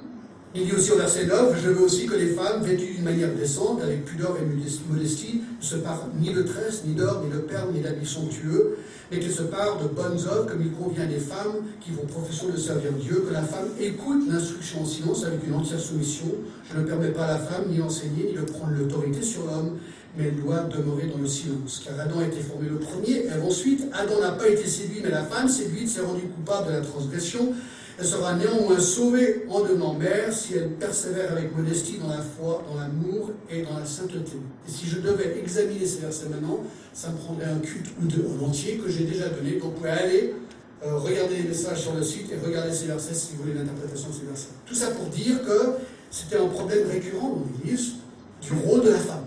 il dit aussi au verset 9, je veux aussi que les femmes, vêtues d'une manière décente, avec pudeur et modestie, ne se parent ni de tresse, ni d'or, ni de perles, ni d'habits somptueux, mais qu'elles se parent de bonnes œuvres, comme il convient des femmes qui font profession de servir Dieu, que la femme écoute l'instruction en silence avec une entière soumission. Je ne permets pas à la femme ni d'enseigner, ni de prendre l'autorité sur l'homme, mais elle doit demeurer dans le silence. Car Adam a été formé le premier, et ensuite, Adam n'a pas été séduit, mais la femme séduite s'est rendue coupable de la transgression. Elle sera néanmoins sauvée en devenant mère si elle persévère avec modestie dans la foi, dans l'amour et dans la sainteté. Et si je devais examiner ces versets maintenant, ça me prendrait un culte ou deux en entier que j'ai déjà donné. Donc vous pouvez aller euh, regarder les messages sur le site et regarder ces versets si vous voulez l'interprétation de ces versets. Tout ça pour dire que c'était un problème récurrent dans l'Église du rôle de la femme.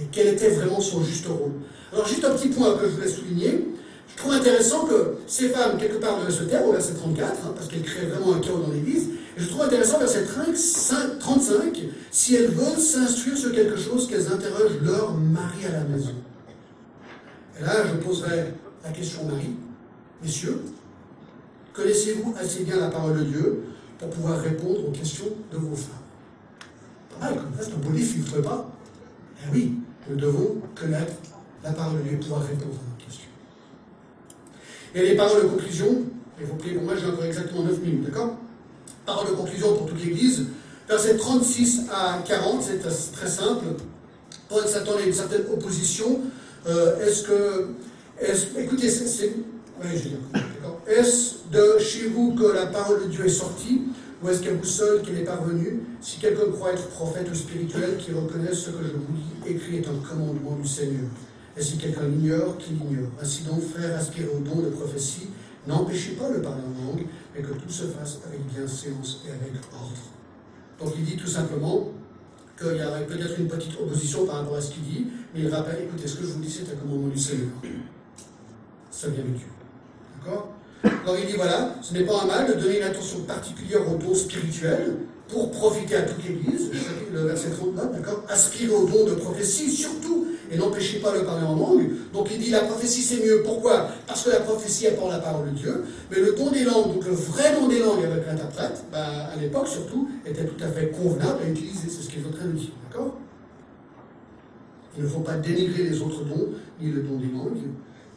Et quel était vraiment son juste rôle. Alors juste un petit point que je voulais souligner. Je trouve intéressant que ces femmes, quelque part, devaient se taire au verset 34, hein, parce qu'elles créent vraiment un chaos dans l'Église. Et je trouve intéressant, verset 35, si elles veulent s'instruire sur quelque chose, qu'elles interrogent leur mari à la maison. Et là, je poserai la question au mari. Messieurs, connaissez-vous assez bien la parole de Dieu pour pouvoir répondre aux questions de vos femmes? Pas mal comme ça, c'est un beau livre, vous ne trouvez pas? Eh oui, nous devons connaître la parole de Dieu pour pouvoir répondre et les paroles de conclusion, et vous plaît, pour moi j'ai encore exactement 9 minutes, d'accord? Paroles de conclusion pour toute l'Église. Versets 36 à 40, c'est très simple. Paul s'attendait à une certaine opposition. Euh, est-ce que. Est écoutez, c'est. Est-ce de chez vous que la parole de Dieu est sortie? Ou est-ce qu'à vous seul qu'elle est parvenue Si quelqu'un croit être prophète ou spirituel, qui reconnaisse ce que je vous dis, écrit est un commandement du Seigneur. Et si quelqu'un l'ignore, qu'il l'ignore. Ainsi donc, frères, aspirez au don de prophétie, n'empêchez pas le parler en langue, mais que tout se fasse avec bienséance et avec ordre. Donc il dit tout simplement qu'il y aurait peut-être une petite opposition par rapport à ce qu'il dit, mais il rappelle, écoutez, ce que je vous dis, c'est un commandement du Seigneur. Ça vient de Dieu. D'accord? Alors il dit, voilà, ce n'est pas un mal de donner une attention particulière au don spirituel pour profiter à toute l'Église, le verset 39, d'accord Aspirer au don de prophétie, surtout et n'empêchez pas de parler en langue. Donc il dit la prophétie c'est mieux. Pourquoi Parce que la prophétie apporte la parole de Dieu. Mais le don des langues, donc le vrai don des langues avec l'interprète, bah, à l'époque surtout, était tout à fait convenable à utiliser. C'est ce qu'il est en train de dire. D'accord Il ne faut pas dénigrer les autres dons, ni le don des langues.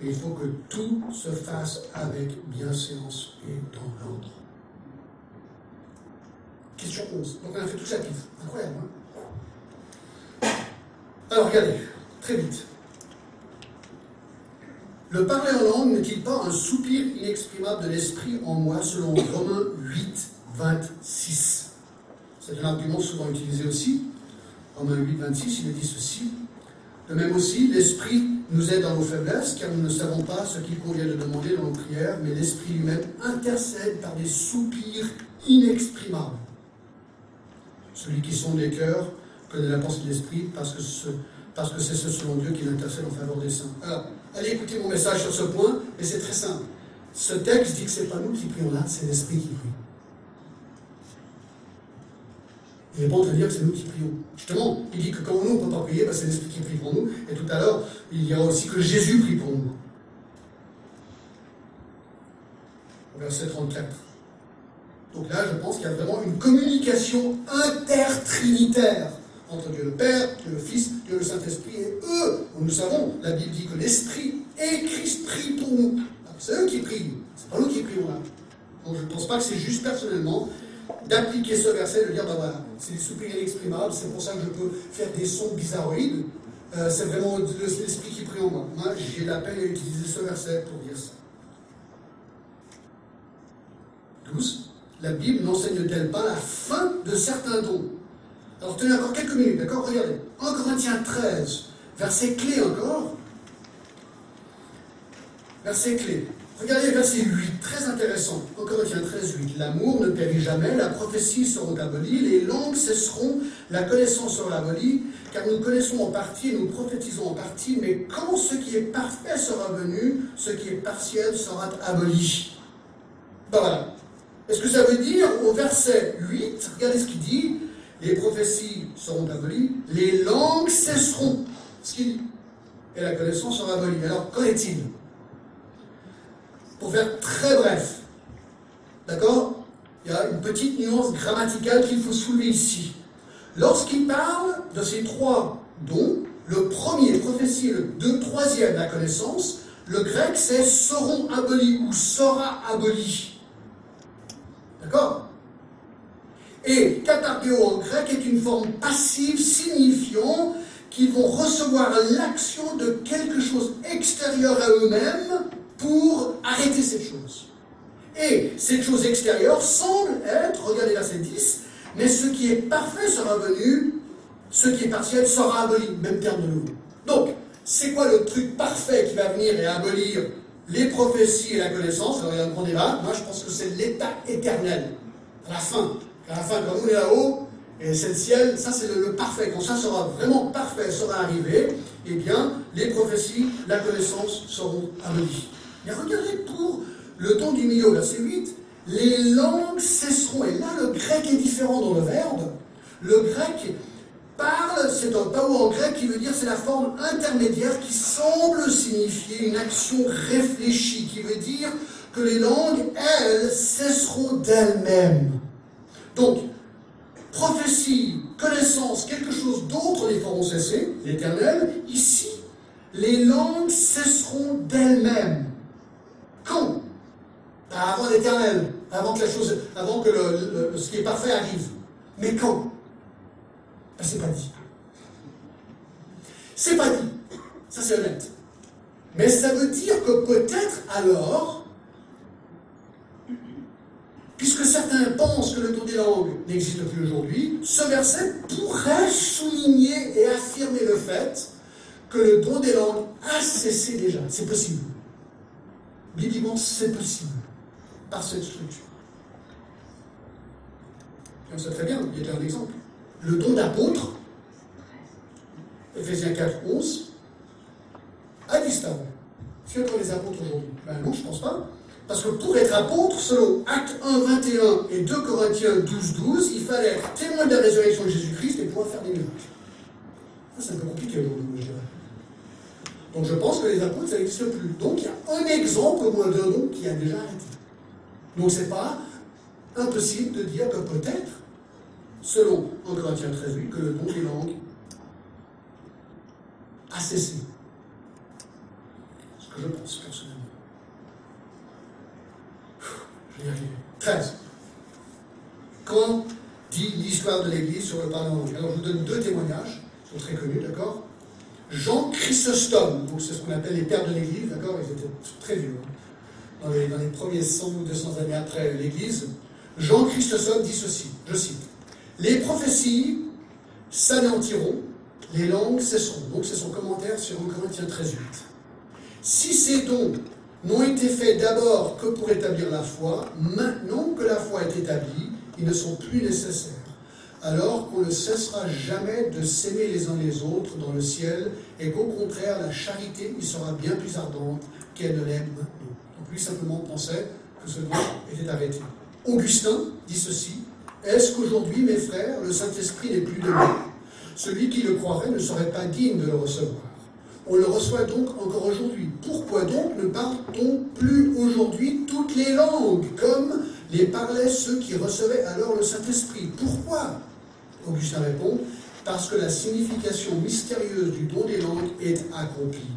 Il faut que tout se fasse avec bienséance et dans l'ordre. Question 11. Donc on a fait tout chapitre. Incroyable, hein Alors regardez, très vite. Le parler en langue n'est-il pas un soupir inexprimable de l'esprit en moi, selon Romains 8, 26 C'est un argument souvent utilisé aussi. Romains 8, 26, il est dit ceci. De même aussi, l'esprit nous aide dans nos faiblesses, car nous ne savons pas ce qu'il convient de demander dans nos prières, mais l'esprit lui-même intercède par des soupirs inexprimables celui qui sonde les cœurs connaît la pensée de l'esprit, parce que c'est ce selon Dieu qui intercède en faveur des saints. Alors, allez écouter mon message sur ce point, et c'est très simple. Ce texte dit que ce n'est pas nous qui prions là, c'est l'Esprit qui prie. Il n'est pas en train de dire que c'est nous qui prions. Justement, il dit que quand nous, on ne peut pas prier, ben, c'est l'Esprit qui prie pour nous. Et tout à l'heure, il y a aussi que Jésus prie pour nous. Verset 34. Donc là, je pense qu'il y a vraiment une communication intertrinitaire entre Dieu le Père, Dieu le Fils, Dieu le Saint-Esprit et eux. Nous savons, la Bible dit que l'Esprit et Christ prient pour nous. C'est eux qui prient, c'est pas nous qui prions là. Donc je ne pense pas que c'est juste personnellement d'appliquer ce verset, de dire, ben voilà, c'est des soupirs inexprimables, c'est pour ça que je peux faire des sons bizarroïdes. Euh, c'est vraiment l'Esprit qui prie en moi. Moi, j'ai la peine à utiliser ce verset pour dire ça. 12 la Bible n'enseigne-t-elle pas la fin de certains dons? Alors tenez encore quelques minutes, d'accord? Regardez. En Corinthiens 13, verset clé encore. Verset clé. Regardez verset 8, très intéressant. En Corinthiens 13, 8. L'amour ne périt jamais, la prophétie sera abolie, les langues cesseront, la connaissance sera abolie, car nous connaissons en partie et nous prophétisons en partie, mais quand ce qui est parfait sera venu, ce qui est partiel sera aboli. Ben voilà. Est-ce que ça veut dire au verset 8, regardez ce qu'il dit, les prophéties seront abolies, les langues cesseront. Ce qu'il dit. Et la connaissance sera abolie. Alors, qu'en est-il? Pour faire très bref, d'accord? Il y a une petite nuance grammaticale qu'il faut soulever ici. Lorsqu'il parle de ces trois dons, le premier, prophétie, le deux, troisième, la connaissance, le grec c'est seront abolis ou sera aboli. D'accord? Et katargeo en grec est une forme passive signifiant qu'ils vont recevoir l'action de quelque chose extérieur à eux-mêmes pour arrêter cette chose. Et cette chose extérieure semble être, regardez verset 10, mais ce qui est parfait sera venu, ce qui est partiel sera aboli, même terme de nouveau. Donc, c'est quoi le truc parfait qui va venir et abolir les prophéties et la connaissance, alors il y a un grand débat, moi je pense que c'est l'état éternel, à la fin. À la fin, quand on est là-haut, et c'est le ciel, ça c'est le, parfait. Quand ça sera vraiment parfait, sera arrivé, eh bien, les prophéties, la connaissance seront abolies. Regardez pour le temps du milieu, verset 8, les langues cesseront. Et là, le grec est différent dans le verbe. Le grec parle, c'est un tao en grec qui veut dire c'est la forme intermédiaire qui semble signifier une action réfléchie, qui veut dire que les langues, elles, cesseront d'elles-mêmes. Donc, prophétie, connaissance, quelque chose d'autre les feront cesser, l'éternel. Ici, les langues cesseront d'elles-mêmes. Avant l'éternel, avant que la chose, avant que ce qui est parfait arrive. Mais quand? Ben, c'est pas dit. C'est pas dit. Ça, c'est honnête. Mais ça veut dire que peut-être alors, puisque certains pensent que le don des langues n'existe plus aujourd'hui, ce verset pourrait souligner et affirmer le fait que le don des langues a cessé déjà. C'est possible. Bibliquement, c'est possible. Par cette structure. on sait très bien, il y a un exemple le don d'apôtre, Ephésiens 4, 11, a disparu. Est-ce les apôtres aujourd'hui Ben non, je ne pense pas. Parce que pour être apôtre, selon Acte 1, 21 et 2 Corinthiens 12, 12, il fallait être témoin de la résurrection de Jésus-Christ et pouvoir faire des miracles. Ça, c'est un peu compliqué aujourd'hui, je. Donc je pense que les apôtres, ça n'existe plus. Donc il y a un exemple au moins d'un don qui a déjà arrêté. Donc c'est pas impossible de dire que peut-être, selon 1 Corinthiens 13, que le don des langues a cessé. Ce que je pense personnellement. Je vais y arriver. 13. Quand dit l'histoire de l'Église sur le parlement Alors je vous donne deux témoignages, ils sont très connus, d'accord? Jean Chrysostome, donc c'est ce qu'on appelle les pères de l'Église, d'accord? Ils étaient très vieux, hein. Dans, les, premiers 100 ou 200 années après l'Église. Jean Chrysostome dit ceci, je cite Les prophéties s'anéantiront, les langues cesseront. Donc c'est son commentaire sur 1 Corinthiens 13, 8. Si ces dons n'ont été faits d'abord que pour établir la foi, maintenant que la foi est établie, ils ne sont plus nécessaires. Alors qu'on ne cessera jamais de s'aimer les uns les autres dans le ciel, et qu'au contraire, la charité y sera bien plus ardente qu'elle ne l'aime. Donc lui simplement pensait que ce don était arrêté. Augustin dit ceci Est-ce qu'aujourd'hui, mes frères, le Saint-Esprit n'est plus de moi? Celui qui le croirait ne serait pas digne de le recevoir. On le reçoit donc encore aujourd'hui. Pourquoi donc ne parle-t-on plus aujourd'hui toutes les langues, comme les parlaient ceux qui recevaient alors le Saint-Esprit? Pourquoi? Augustin répond Parce que la signification mystérieuse du don des langues est accomplie.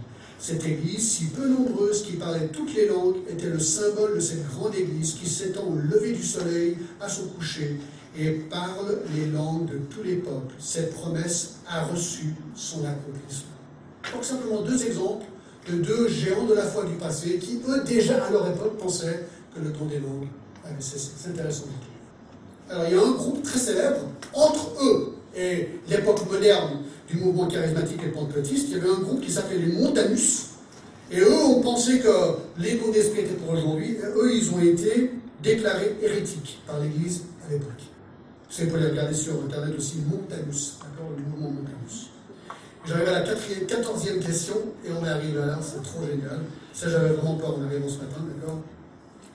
Cette église, si peu nombreuse, qui parlait toutes les langues, était le symbole de cette grande église qui s'étend au lever du soleil à son coucher et parle les langues de tous les peuples. Cette promesse a reçu son accomplissement. Donc simplement deux exemples de deux géants de la foi du passé qui, eux, déjà à leur époque, pensaient que le don des langues avait cessé. C'est intéressant. Alors il y a un groupe très célèbre entre eux et l'époque moderne du mouvement charismatique et pentecôtiste, il y avait un groupe qui s'appelait les Montanus. Et eux ont pensé que les dons d'esprit étaient pour aujourd'hui. Eux, ils ont été déclarés hérétiques par l'Église à l'époque. C'est pour les regarder sur Internet aussi, Montanus, d'accord, le mouvement Montanus. J'arrive à la quatorzième question, et on est arrivé là, c'est trop génial. Ça, j'avais vraiment peur en arrivant ce matin, d'accord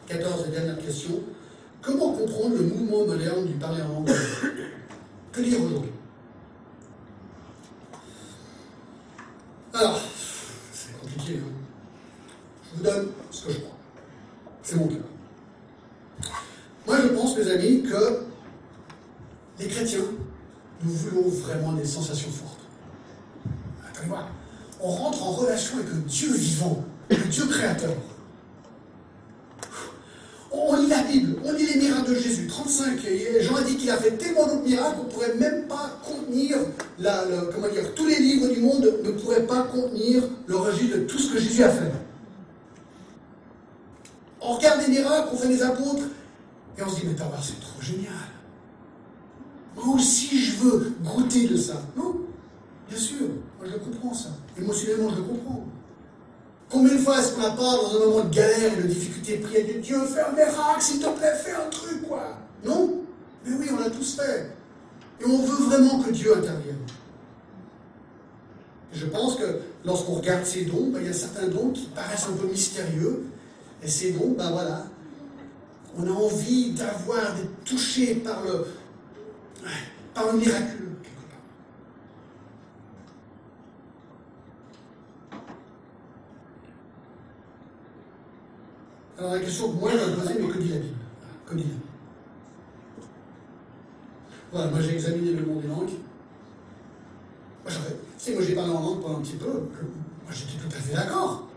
14 et dernière question. Comment comprendre le mouvement moderne du parler en anglais Que dire aujourd'hui? Alors, c'est compliqué. Hein je vous donne ce que je crois. C'est mon cas. Moi, je pense, mes amis, que les chrétiens, nous voulons vraiment des sensations fortes. Attendez-moi. On rentre en relation avec le Dieu vivant, le Dieu créateur. On lit la Bible, on lit les miracles de Jésus, 35. Et Jean a dit qu'il a fait tellement d'autres miracles qu'on ne pourrait même pas contenir, la, comment dire, tous les livres du monde ne pourraient pas contenir le registre de tout ce que Jésus a fait. On regarde les miracles, on fait les apôtres, et on se dit, mais t'as c'est trop génial. Moi aussi, je veux goûter de ça. Non Bien sûr, moi je comprends ça. Émotionnellement, je le comprends. Combien de fois est-ce qu'on n'a pas, dans un moment de galère et de difficulté, prié Dieu, Dieu, fais un miracle, s'il te plaît, fais un truc, quoi Non? Mais oui, on l'a tous fait. Et on veut vraiment que Dieu intervienne. je pense que lorsqu'on regarde ces dons, ben, il y a certains dons qui paraissent un peu mystérieux. Et ces dons, ben voilà, on a envie d'avoir, d'être touché par le, par. Alors la question que moi je poser, mais que dit la Bible Que dit la Bible Voilà, moi j'ai examiné le monde des langues. Moi, tu moi j'ai parlé en langue pendant un petit peu, moi j'étais tout à fait d'accord.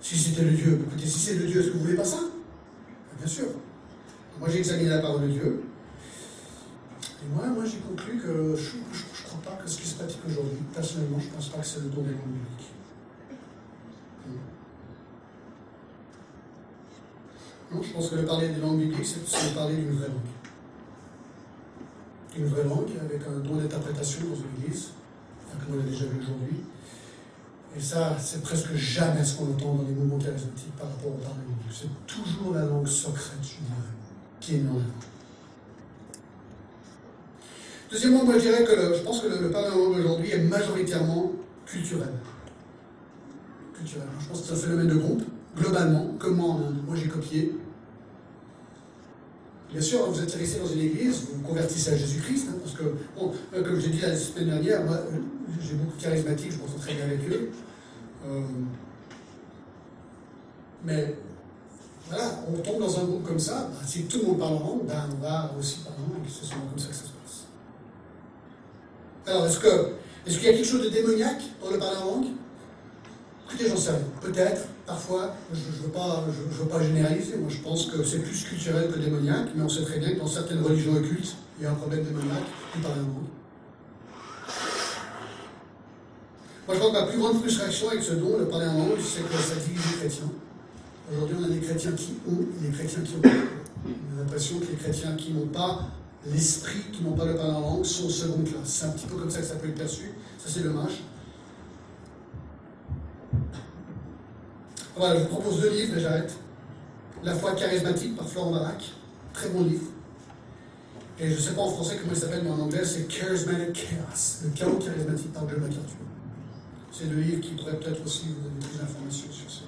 Si c'était le Dieu, écoutez, si c'est le Dieu, est-ce que vous voulez pas ça? Bien sûr. Moi j'ai examiné la parole de Dieu. Et moi, moi j'ai conclu que je ne crois pas que ce qui se pratique aujourd'hui, personnellement, je ne pense pas que c'est le don des langues bibliques. Non, je pense que le parler des langues bibliques, c'est parler d'une vraie langue. Une vraie langue avec un don d'interprétation dans une église, comme on l'a déjà vu aujourd'hui. Et ça, c'est presque jamais ce qu'on entend dans les mouvements charismatiques par rapport au parler biblique. C'est toujours la langue secrète, je dirais, qui est avant. Deuxièmement, moi je dirais que je pense que le, parler en langue aujourd'hui est majoritairement culturel. Culturel. Je pense que c'est un phénomène de groupe globalement, comment moi j'ai copié. Bien sûr, vous êtes resté dans une église, vous convertissez à Jésus-Christ, hein, parce que, bon, euh, comme j'ai dit la semaine dernière, J'ai beaucoup de charismatiques, je m'entends très bien avec eux. Euh, mais voilà, on tombe dans un groupe comme ça, bah, si tout le monde parle en langue, ben, on va aussi parler en langue. C'est souvent comme ça que ça se passe. Alors, est-ce qu'il y a quelque chose de démoniaque dans le parler en langue? Écoutez, j'en sais rien. Peut-être, parfois, je ne veux, pas, généraliser. Moi, je pense que c'est plus culturel que démoniaque, mais on sait très bien que dans certaines religions occultes, il y a un problème démoniaque du parler en langue. Moi, je crois que ma plus grande frustration avec ce don, le parler en langue, c'est que ça divise les chrétiens. Aujourd'hui, on a des chrétiens qui ont et des chrétiens qui ont pas. On a l'impression que les chrétiens qui n'ont pas l'esprit, qui n'ont pas le parler en langue, sont seconde classe. C'est un petit peu comme ça que ça peut être perçu. Ça, c'est dommage. Voilà, je vous propose deux livres, et j'arrête. La foi charismatique par Florent Barak. Très bon livre. Et je ne sais pas en français comment il s'appelle, mais en anglais, c'est Charismatic Chaos. Le chaos charismatique par John MacArthur. C'est le livre qui pourrait peut-être aussi vous donner plus d'informations sur ça.